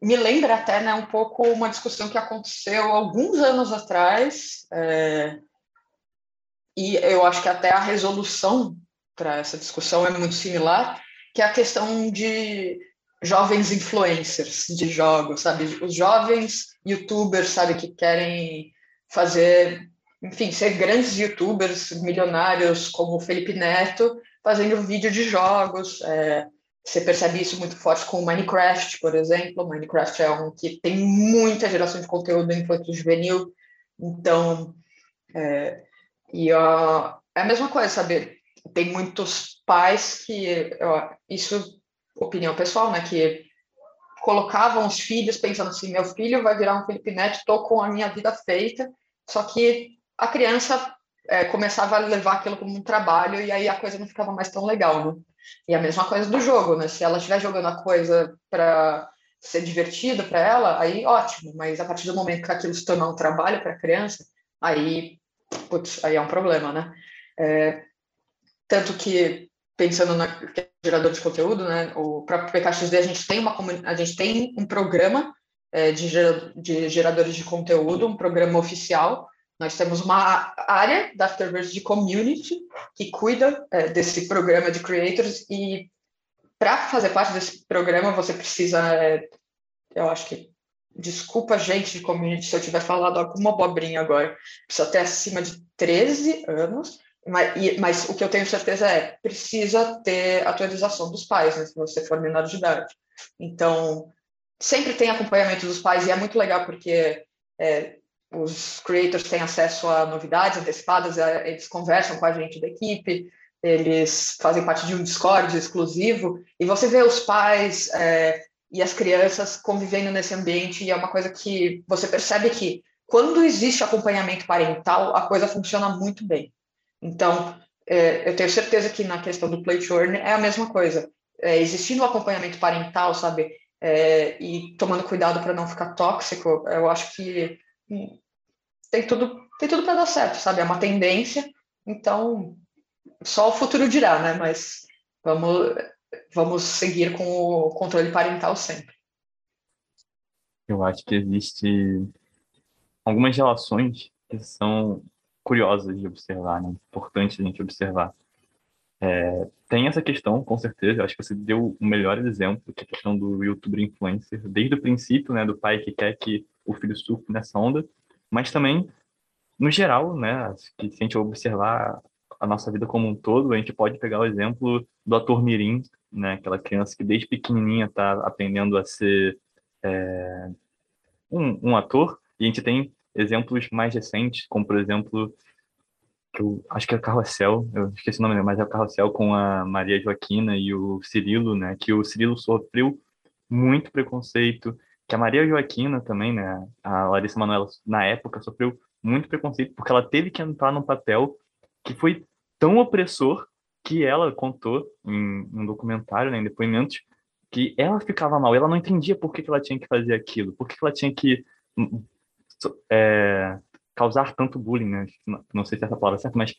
me lembra até né, um pouco uma discussão que aconteceu alguns anos atrás, é, e eu acho que até a resolução para essa discussão é muito similar, que é a questão de jovens influencers de jogos, sabe? Os jovens youtubers, sabe, que querem fazer enfim, ser grandes youtubers milionários como o Felipe Neto fazendo vídeo de jogos. É, você percebe isso muito forte com o Minecraft, por exemplo. O Minecraft é um que tem muita geração de conteúdo infantil juvenil. Então, é, e ó, é a mesma coisa, sabe? Tem muitos pais que, isso, opinião pessoal, né? Que colocavam os filhos pensando assim: meu filho vai virar um Felipe Neto, estou com a minha vida feita. Só que a criança é, começava a levar aquilo como um trabalho e aí a coisa não ficava mais tão legal, né? E a mesma coisa do jogo, né? Se ela estiver jogando a coisa para ser divertido para ela, aí ótimo, mas a partir do momento que aquilo se tornar um trabalho para a criança, aí, putz, aí é um problema, né? É, tanto que pensando é gerador de conteúdo, né? O próprio PKXD a gente tem uma a gente tem um programa é, de, de geradores de conteúdo, um programa oficial nós temos uma área da Afterverse de Community que cuida é, desse programa de creators e para fazer parte desse programa você precisa, é, eu acho que, desculpa gente de community se eu tiver falado alguma abobrinha agora, precisa ter acima de 13 anos, mas, e, mas o que eu tenho certeza é, precisa ter atualização dos pais, né, se você for menor de idade. Então, sempre tem acompanhamento dos pais e é muito legal porque é, os creators têm acesso a novidades antecipadas, eles conversam com a gente da equipe, eles fazem parte de um Discord exclusivo, e você vê os pais é, e as crianças convivendo nesse ambiente, e é uma coisa que você percebe que quando existe acompanhamento parental, a coisa funciona muito bem. Então, é, eu tenho certeza que na questão do play é a mesma coisa. É, existindo o acompanhamento parental, sabe, é, e tomando cuidado para não ficar tóxico, eu acho que tem tudo, tem tudo para dar certo, sabe? É uma tendência, então só o futuro dirá, né? Mas vamos, vamos seguir com o controle parental sempre. Eu acho que existe algumas relações que são curiosas de observar, né? Importantes a gente observar. É, tem essa questão, com certeza, acho que você deu o melhor exemplo, que é a questão do youtuber influencer, desde o princípio, né, do pai que quer que o filho surfe nessa onda, mas também, no geral, né, que se a gente observar a nossa vida como um todo, a gente pode pegar o exemplo do ator Mirim, né, aquela criança que desde pequenininha está aprendendo a ser é, um, um ator, e a gente tem exemplos mais recentes, como por exemplo, eu acho que é o Carrossel, eu esqueci o nome, mas é o Carrossel com a Maria Joaquina e o Cirilo, né, que o Cirilo sofreu muito preconceito, que a Maria Joaquina também, né, a Larissa Manoela, na época, sofreu muito preconceito, porque ela teve que entrar num papel que foi tão opressor que ela contou em um documentário, né, em depoimentos, que ela ficava mal, ela não entendia por que, que ela tinha que fazer aquilo, por que, que ela tinha que é, causar tanto bullying, né, não sei se é essa palavra é certa, mas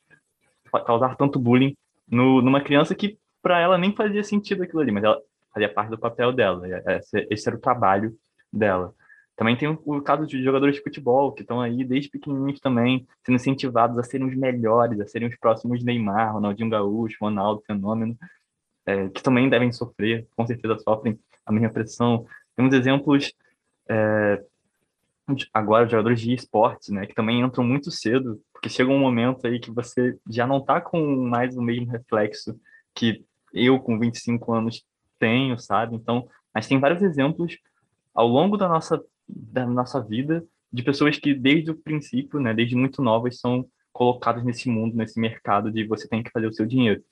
causar tanto bullying no, numa criança que para ela nem fazia sentido aquilo ali, mas ela fazia parte do papel dela, esse, esse era o trabalho dela. Também tem o, caso de jogadores de futebol que estão aí desde pequenininhos também sendo incentivados a serem os melhores, a serem os próximos Neymar, Ronaldinho Gaúcho, Ronaldo Fenômeno, é, que também devem sofrer, com certeza sofrem a mesma pressão. Temos exemplos é, agora jogadores de esportes, né, que também entram muito cedo, porque chega um momento aí que você já não está com mais o mesmo reflexo que eu com 25 anos tenho, sabe? Então, mas tem vários exemplos ao longo da nossa, da nossa vida de pessoas que desde o princípio, né, desde muito novas, são colocadas nesse mundo, nesse mercado de você tem que fazer o seu dinheiro.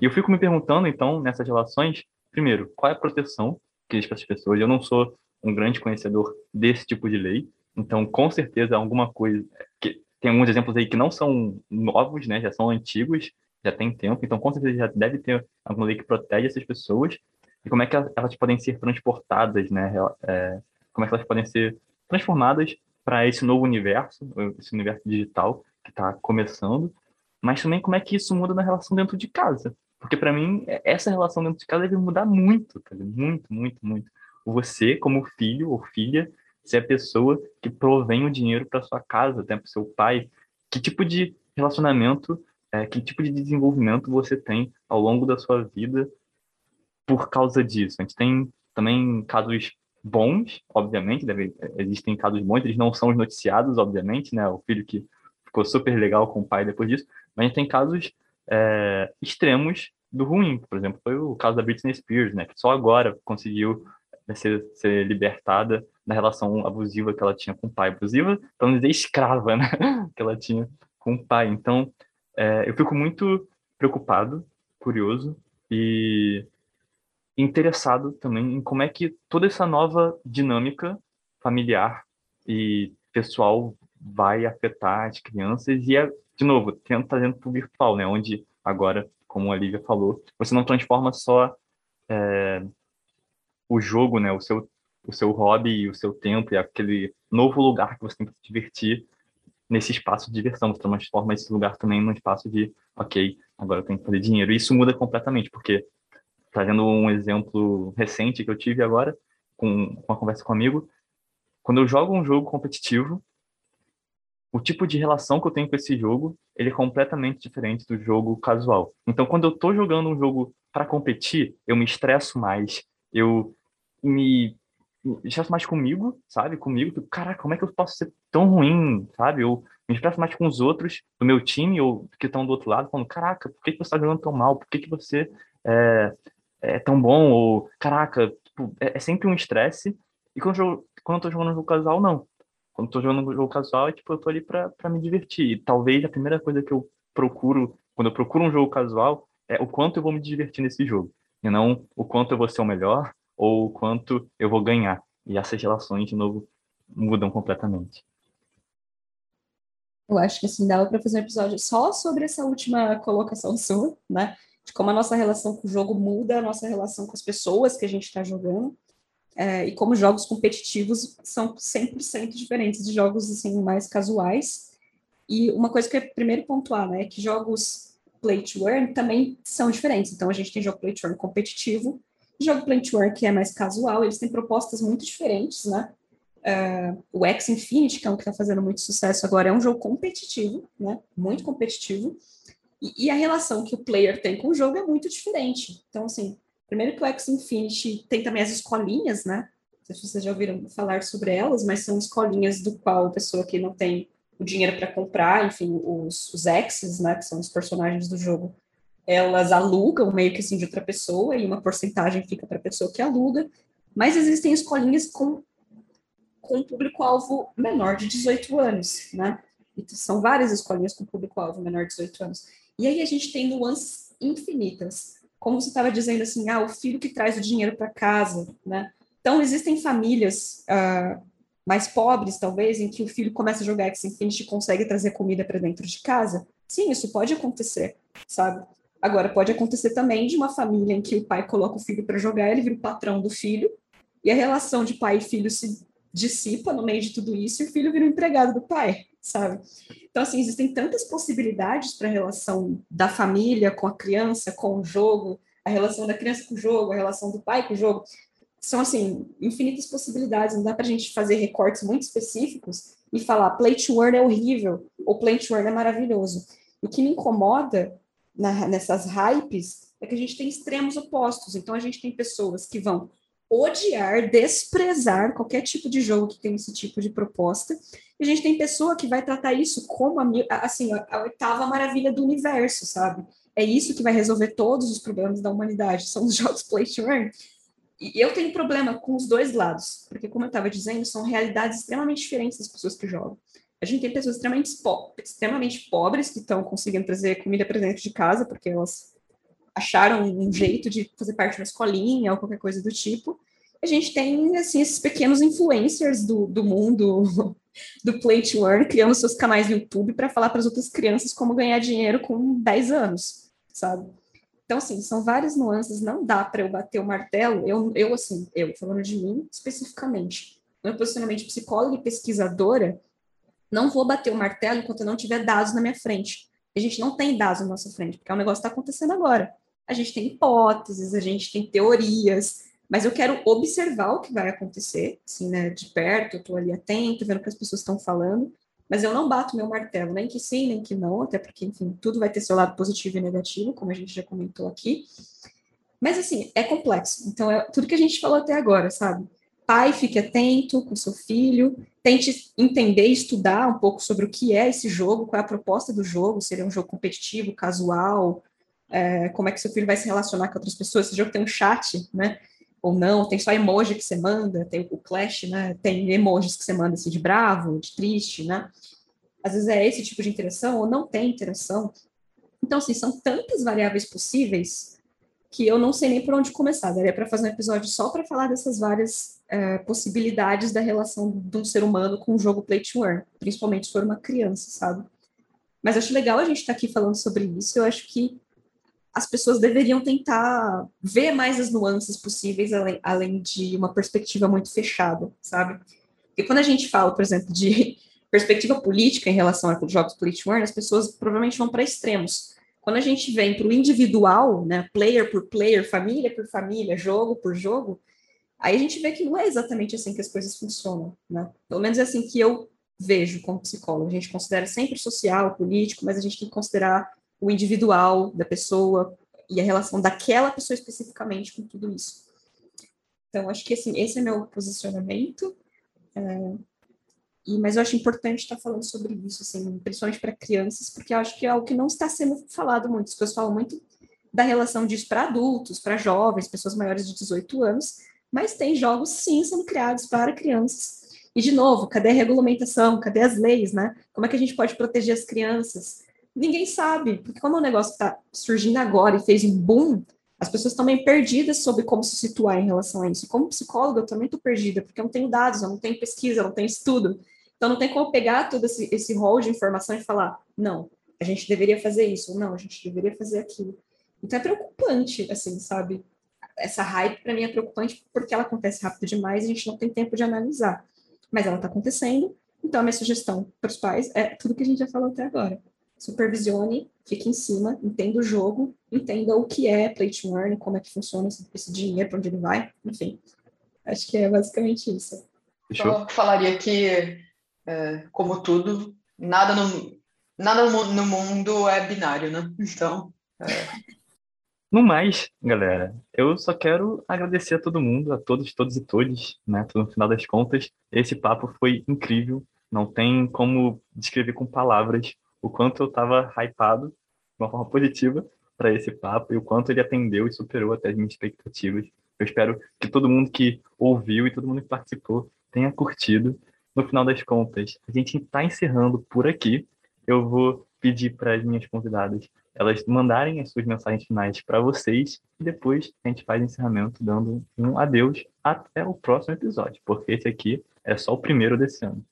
E eu fico me perguntando, então, nessas relações, primeiro, qual é a proteção que existe para essas pessoas? Eu não sou um grande conhecedor desse tipo de lei, então, com certeza, alguma coisa... que Tem alguns exemplos aí que não são novos, né, já são antigos, já tem tempo, então, com certeza, já deve ter alguma lei que protege essas pessoas, e como é que elas podem ser transportadas, né? É, como é que elas podem ser transformadas para esse novo universo, esse universo digital que está começando, mas também como é que isso muda na relação dentro de casa. Porque para mim, é, essa relação dentro de casa deve mudar muito, muito, muito, muito. Você, como filho ou filha, ser a pessoa que provém o dinheiro para sua casa, até para seu pai. Que tipo de relacionamento, é, que tipo de desenvolvimento você tem ao longo da sua vida por causa disso? A gente tem também casos bons, obviamente, deve, existem casos bons, eles não são os noticiados, obviamente, né? O filho que ficou super legal com o pai depois disso, mas a gente tem casos é, extremos do ruim. Por exemplo, foi o caso da Britney Spears, né? Que só agora conseguiu né, ser, ser libertada da relação abusiva que ela tinha com o pai. Abusiva, para não dizer escrava, né? <laughs> que ela tinha com o pai. Então, é, eu fico muito preocupado, curioso e interessado também em como é que toda essa nova dinâmica familiar e pessoal vai afetar as crianças e é, de novo, trazendo para o virtual, né? Onde agora, como a Lívia falou, você não transforma só é, o jogo, né? O seu o seu hobby o seu tempo e aquele novo lugar que você tem para se divertir nesse espaço de diversão. Você transforma esse lugar também num espaço de, ok, agora eu tenho que fazer dinheiro. E isso muda completamente, porque trazendo um exemplo recente que eu tive agora, com, com uma conversa com um amigo, quando eu jogo um jogo competitivo, o tipo de relação que eu tenho com esse jogo, ele é completamente diferente do jogo casual. Então, quando eu estou jogando um jogo para competir, eu me estresso mais, eu me, estresso mais comigo, sabe? Comigo, tipo, caraca, como é que eu posso ser tão ruim, sabe? Eu me estresso mais com os outros do meu time ou que estão do outro lado, falando, caraca, por que, que você está jogando tão mal? Por que, que você é, é tão bom, ou caraca, tipo, é, é, sempre um estresse. E quando eu, quando eu tô jogando no jogo casual, não. Quando eu tô jogando no jogo casual, é tipo, eu tô ali pra, pra me divertir. E talvez a primeira coisa que eu procuro, quando eu procuro um jogo casual, é o quanto eu vou me divertir nesse jogo. E não o quanto eu vou ser o melhor, ou o quanto eu vou ganhar. E essas relações, de novo, mudam completamente. Eu acho que assim, dava para fazer um episódio só sobre essa última colocação sua, né? de como a nossa relação com o jogo muda a nossa relação com as pessoas que a gente está jogando, é, e como jogos competitivos são 100% diferentes de jogos assim mais casuais. E uma coisa que é primeiro pontuar, né, é que jogos play to earn também são diferentes. Então a gente tem jogo play to earn competitivo, jogo play to earn que é mais casual, eles têm propostas muito diferentes, né? Uh, o X Infinity, que é um que está fazendo muito sucesso agora, é um jogo competitivo, né? Muito competitivo. E, e, a relação que o player tem com o jogo é muito diferente. Então, assim, primeiro que o X Infinity tem também as escolinhas, né? Não sei se vocês já ouviram falar sobre elas, mas são escolinhas do qual a pessoa que não tem o dinheiro para comprar, enfim, os, os X's, né, que são os personagens do jogo, elas alugam meio que assim de outra pessoa e uma porcentagem fica para a pessoa que aluga, mas existem escolinhas com, com público-alvo menor de 18 anos, né? E são várias escolinhas com público-alvo menor de 18 anos. E aí a gente tem nuances infinitas. Como você estava dizendo assim, ah, o filho que traz o dinheiro para casa, né? Então, existem famílias uh, mais pobres, talvez, em que o filho começa a jogar X Infinity e consegue trazer comida para dentro de casa. Sim, isso pode acontecer, sabe? Agora, pode acontecer também de uma família em que o pai coloca o filho para jogar, ele vira o patrão do filho, e a relação de pai e filho se dissipa no meio de tudo isso, e o filho vira o empregado do pai sabe? Então, assim, existem tantas possibilidades para a relação da família com a criança, com o jogo, a relação da criança com o jogo, a relação do pai com o jogo. São, assim, infinitas possibilidades. Não dá para a gente fazer recortes muito específicos e falar play to earn é horrível ou play to earn é maravilhoso. O que me incomoda na, nessas hypes é que a gente tem extremos opostos. Então, a gente tem pessoas que vão odiar, desprezar qualquer tipo de jogo que tem esse tipo de proposta. E a gente tem pessoa que vai tratar isso como a, assim, a oitava maravilha do universo, sabe? É isso que vai resolver todos os problemas da humanidade, são os jogos play to earn. E eu tenho problema com os dois lados, porque, como eu estava dizendo, são realidades extremamente diferentes das pessoas que jogam. A gente tem pessoas extremamente, po extremamente pobres que estão conseguindo trazer comida para dentro de casa, porque elas acharam um jeito de fazer parte de uma escolinha ou qualquer coisa do tipo. A gente tem, assim, esses pequenos influencers do, do mundo <laughs> do Play to Earn criando seus canais no YouTube para falar para as outras crianças como ganhar dinheiro com 10 anos, sabe? Então, assim, são várias nuances, não dá para eu bater o martelo, eu, eu, assim, eu, falando de mim especificamente, meu posicionamento de psicóloga e pesquisadora, não vou bater o martelo enquanto eu não tiver dados na minha frente. A gente não tem dados na nossa frente, porque o negócio está acontecendo agora. A gente tem hipóteses, a gente tem teorias, mas eu quero observar o que vai acontecer, assim, né, de perto, eu estou ali atento, vendo o que as pessoas estão falando, mas eu não bato meu martelo, nem que sim, nem que não, até porque, enfim, tudo vai ter seu lado positivo e negativo, como a gente já comentou aqui. Mas, assim, é complexo. Então, é tudo que a gente falou até agora, sabe? Pai, fique atento com seu filho, tente entender estudar um pouco sobre o que é esse jogo, qual é a proposta do jogo, se ele é um jogo competitivo, casual, é, como é que seu filho vai se relacionar com outras pessoas. Esse jogo tem um chat, né? Ou não, tem só emoji que você manda, tem o Clash, né? Tem emojis que você manda assim de bravo, de triste, né? Às vezes é esse tipo de interação, ou não tem interação. Então, assim, são tantas variáveis possíveis que eu não sei nem por onde começar. Daria para fazer um episódio só para falar dessas várias é, possibilidades da relação de um ser humano com o jogo Play to Earn, principalmente se for uma criança, sabe? Mas acho legal a gente estar tá aqui falando sobre isso. Eu acho que as pessoas deveriam tentar ver mais as nuances possíveis, além, além de uma perspectiva muito fechada, sabe? Porque quando a gente fala, por exemplo, de <laughs> perspectiva política em relação a jogos Earn, as pessoas provavelmente vão para extremos quando a gente vem para o individual, né, player por player, família por família, jogo por jogo, aí a gente vê que não é exatamente assim que as coisas funcionam, né? Pelo menos é assim que eu vejo como psicólogo. A gente considera sempre social, político, mas a gente tem que considerar o individual da pessoa e a relação daquela pessoa especificamente com tudo isso. Então, acho que assim, esse é meu posicionamento. É, e, mas eu acho importante estar falando sobre isso, assim, principalmente para crianças, porque eu acho que é algo que não está sendo falado muito. As pessoas falam muito da relação disso para adultos, para jovens, pessoas maiores de 18 anos, mas tem jogos sim sendo criados para crianças. E, de novo, cadê a regulamentação? Cadê as leis, né? Como é que a gente pode proteger as crianças? Ninguém sabe, porque como o negócio está surgindo agora e fez um boom, as pessoas estão meio perdidas sobre como se situar em relação a isso. Como psicóloga, eu também estou perdida, porque eu não tenho dados, eu não tenho pesquisa, eu não tenho estudo. Então, não tem como pegar todo esse, esse rol de informação e falar, não, a gente deveria fazer isso, não, a gente deveria fazer aquilo. Então, é preocupante, assim, sabe? Essa hype, para mim, é preocupante porque ela acontece rápido demais e a gente não tem tempo de analisar. Mas ela está acontecendo, então a minha sugestão para os pais é tudo que a gente já falou até agora. Supervisione, fique em cima, entenda o jogo, entenda o que é play to earn, como é que funciona esse dinheiro, para onde ele vai, enfim. Acho que é basicamente isso. Eu falaria que é, como tudo, nada no, nada no mundo é binário, né? Então. É... No mais, galera, eu só quero agradecer a todo mundo, a todos, todos e todos, né? No final das contas, esse papo foi incrível. Não tem como descrever com palavras o quanto eu estava hypado de uma forma positiva para esse papo e o quanto ele atendeu e superou até as minhas expectativas. Eu espero que todo mundo que ouviu e todo mundo que participou tenha curtido no final das contas, a gente está encerrando por aqui. Eu vou pedir para as minhas convidadas elas mandarem as suas mensagens finais para vocês e depois a gente faz o encerramento dando um adeus até o próximo episódio, porque esse aqui é só o primeiro desse ano.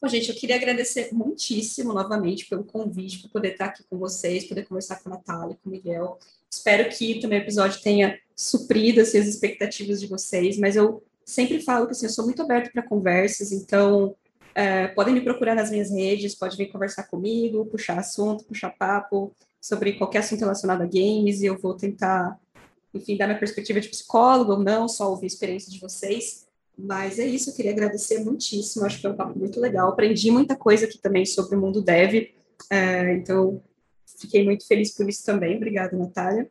Bom, gente, eu queria agradecer muitíssimo novamente pelo convite, por poder estar aqui com vocês, poder conversar com a Natália, com o Miguel. Espero que também o episódio tenha suprido assim, as expectativas de vocês, mas eu sempre falo que assim, eu sou muito aberto para conversas, então é, podem me procurar nas minhas redes, pode vir conversar comigo, puxar assunto, puxar papo sobre qualquer assunto relacionado a games, e eu vou tentar, enfim, dar minha perspectiva de psicólogo ou não, só ouvir a experiência de vocês. Mas é isso, eu queria agradecer muitíssimo, acho que foi um papo muito legal, aprendi muita coisa aqui também sobre o mundo dev, é, então fiquei muito feliz por isso também, obrigada, Natália.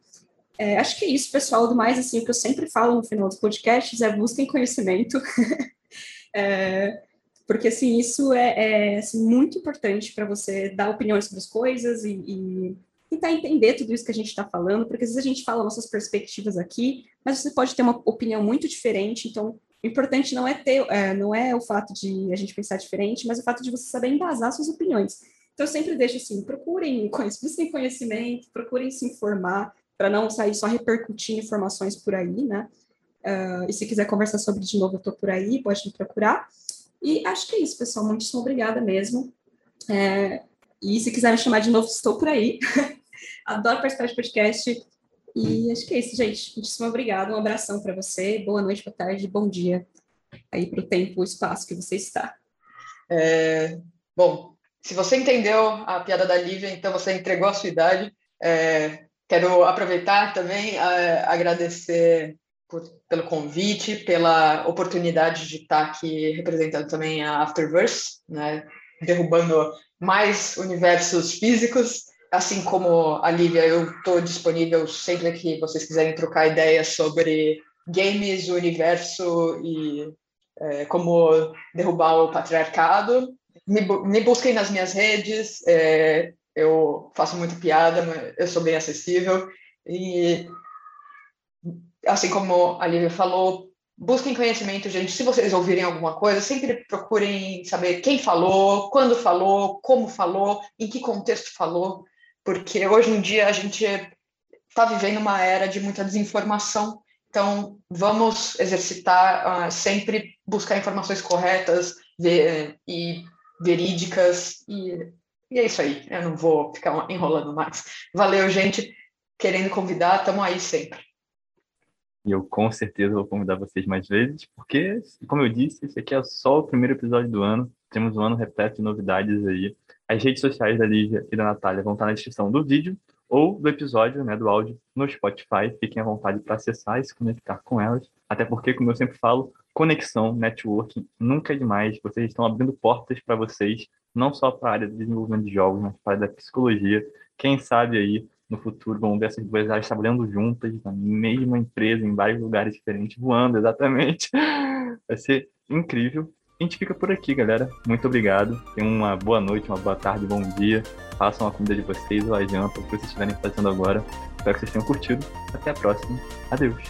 É, acho que é isso, pessoal. Do mais, assim, o que eu sempre falo no final dos podcasts é busquem conhecimento. <laughs> é, porque, assim, isso é, é assim, muito importante para você dar opiniões sobre as coisas e, e, tentar entender tudo isso que a gente está falando, porque às vezes a gente fala nossas perspectivas aqui, mas você pode ter uma opinião muito diferente, então importante não é ter, é, não é o fato de a gente pensar diferente, mas o fato de você saber embasar suas opiniões. Então, eu sempre deixo assim, procurem, <laughs> conhecimento, procurem se informar, para não sair só repercutindo informações por aí, né? Uh, e se quiser conversar sobre de novo, eu estou por aí, pode me procurar. E acho que é isso, pessoal. Muitíssimo obrigada mesmo. É, e se quiser me chamar de novo, estou por aí. <laughs> Adoro participar de podcast. E acho que é isso, gente. Muitíssimo obrigada. Um abração para você. Boa noite, boa tarde, bom dia. aí para o tempo e espaço que você está. É, bom, se você entendeu a piada da Lívia, então você entregou a sua idade. É, quero aproveitar também a agradecer por, pelo convite, pela oportunidade de estar aqui representando também a Afterverse, né, derrubando mais universos físicos. Assim como a Lívia, eu estou disponível sempre que vocês quiserem trocar ideias sobre games, o universo e é, como derrubar o patriarcado. Me, me busquem nas minhas redes, é, eu faço muita piada, eu sou bem acessível. E, assim como a Lívia falou, busquem conhecimento, gente. Se vocês ouvirem alguma coisa, sempre procurem saber quem falou, quando falou, como falou, em que contexto falou, porque hoje em dia a gente está vivendo uma era de muita desinformação então, vamos exercitar uh, sempre buscar informações corretas ver, e verídicas, e, e, é isso aí. Eu não vou ficar enrolando mais. Valeu, gente. Querendo convidar, estamos aí sempre. E eu com certeza vou convidar vocês mais vezes, porque, como eu disse, esse aqui é só o primeiro episódio do ano. Temos um ano repleto de novidades aí. As redes sociais da Lígia e da Natália vão estar na descrição do vídeo ou do episódio, né, do áudio no Spotify. Fiquem à vontade para acessar e se conectar com elas. Até porque, como eu sempre falo, conexão, networking, nunca é demais. Vocês estão abrindo portas para vocês, não só para a área de desenvolvimento de jogos, mas para a área da psicologia. Quem sabe aí, no futuro, vamos ver essas duas áreas trabalhando juntas, na mesma empresa, em vários lugares diferentes, voando, exatamente. <laughs> Vai ser incrível. Gente fica por aqui, galera. Muito obrigado. Tenham uma boa noite, uma boa tarde, bom dia. Façam a comida de vocês ou a janta, o que vocês estiverem fazendo agora. Espero que vocês tenham curtido. Até a próxima. Adeus.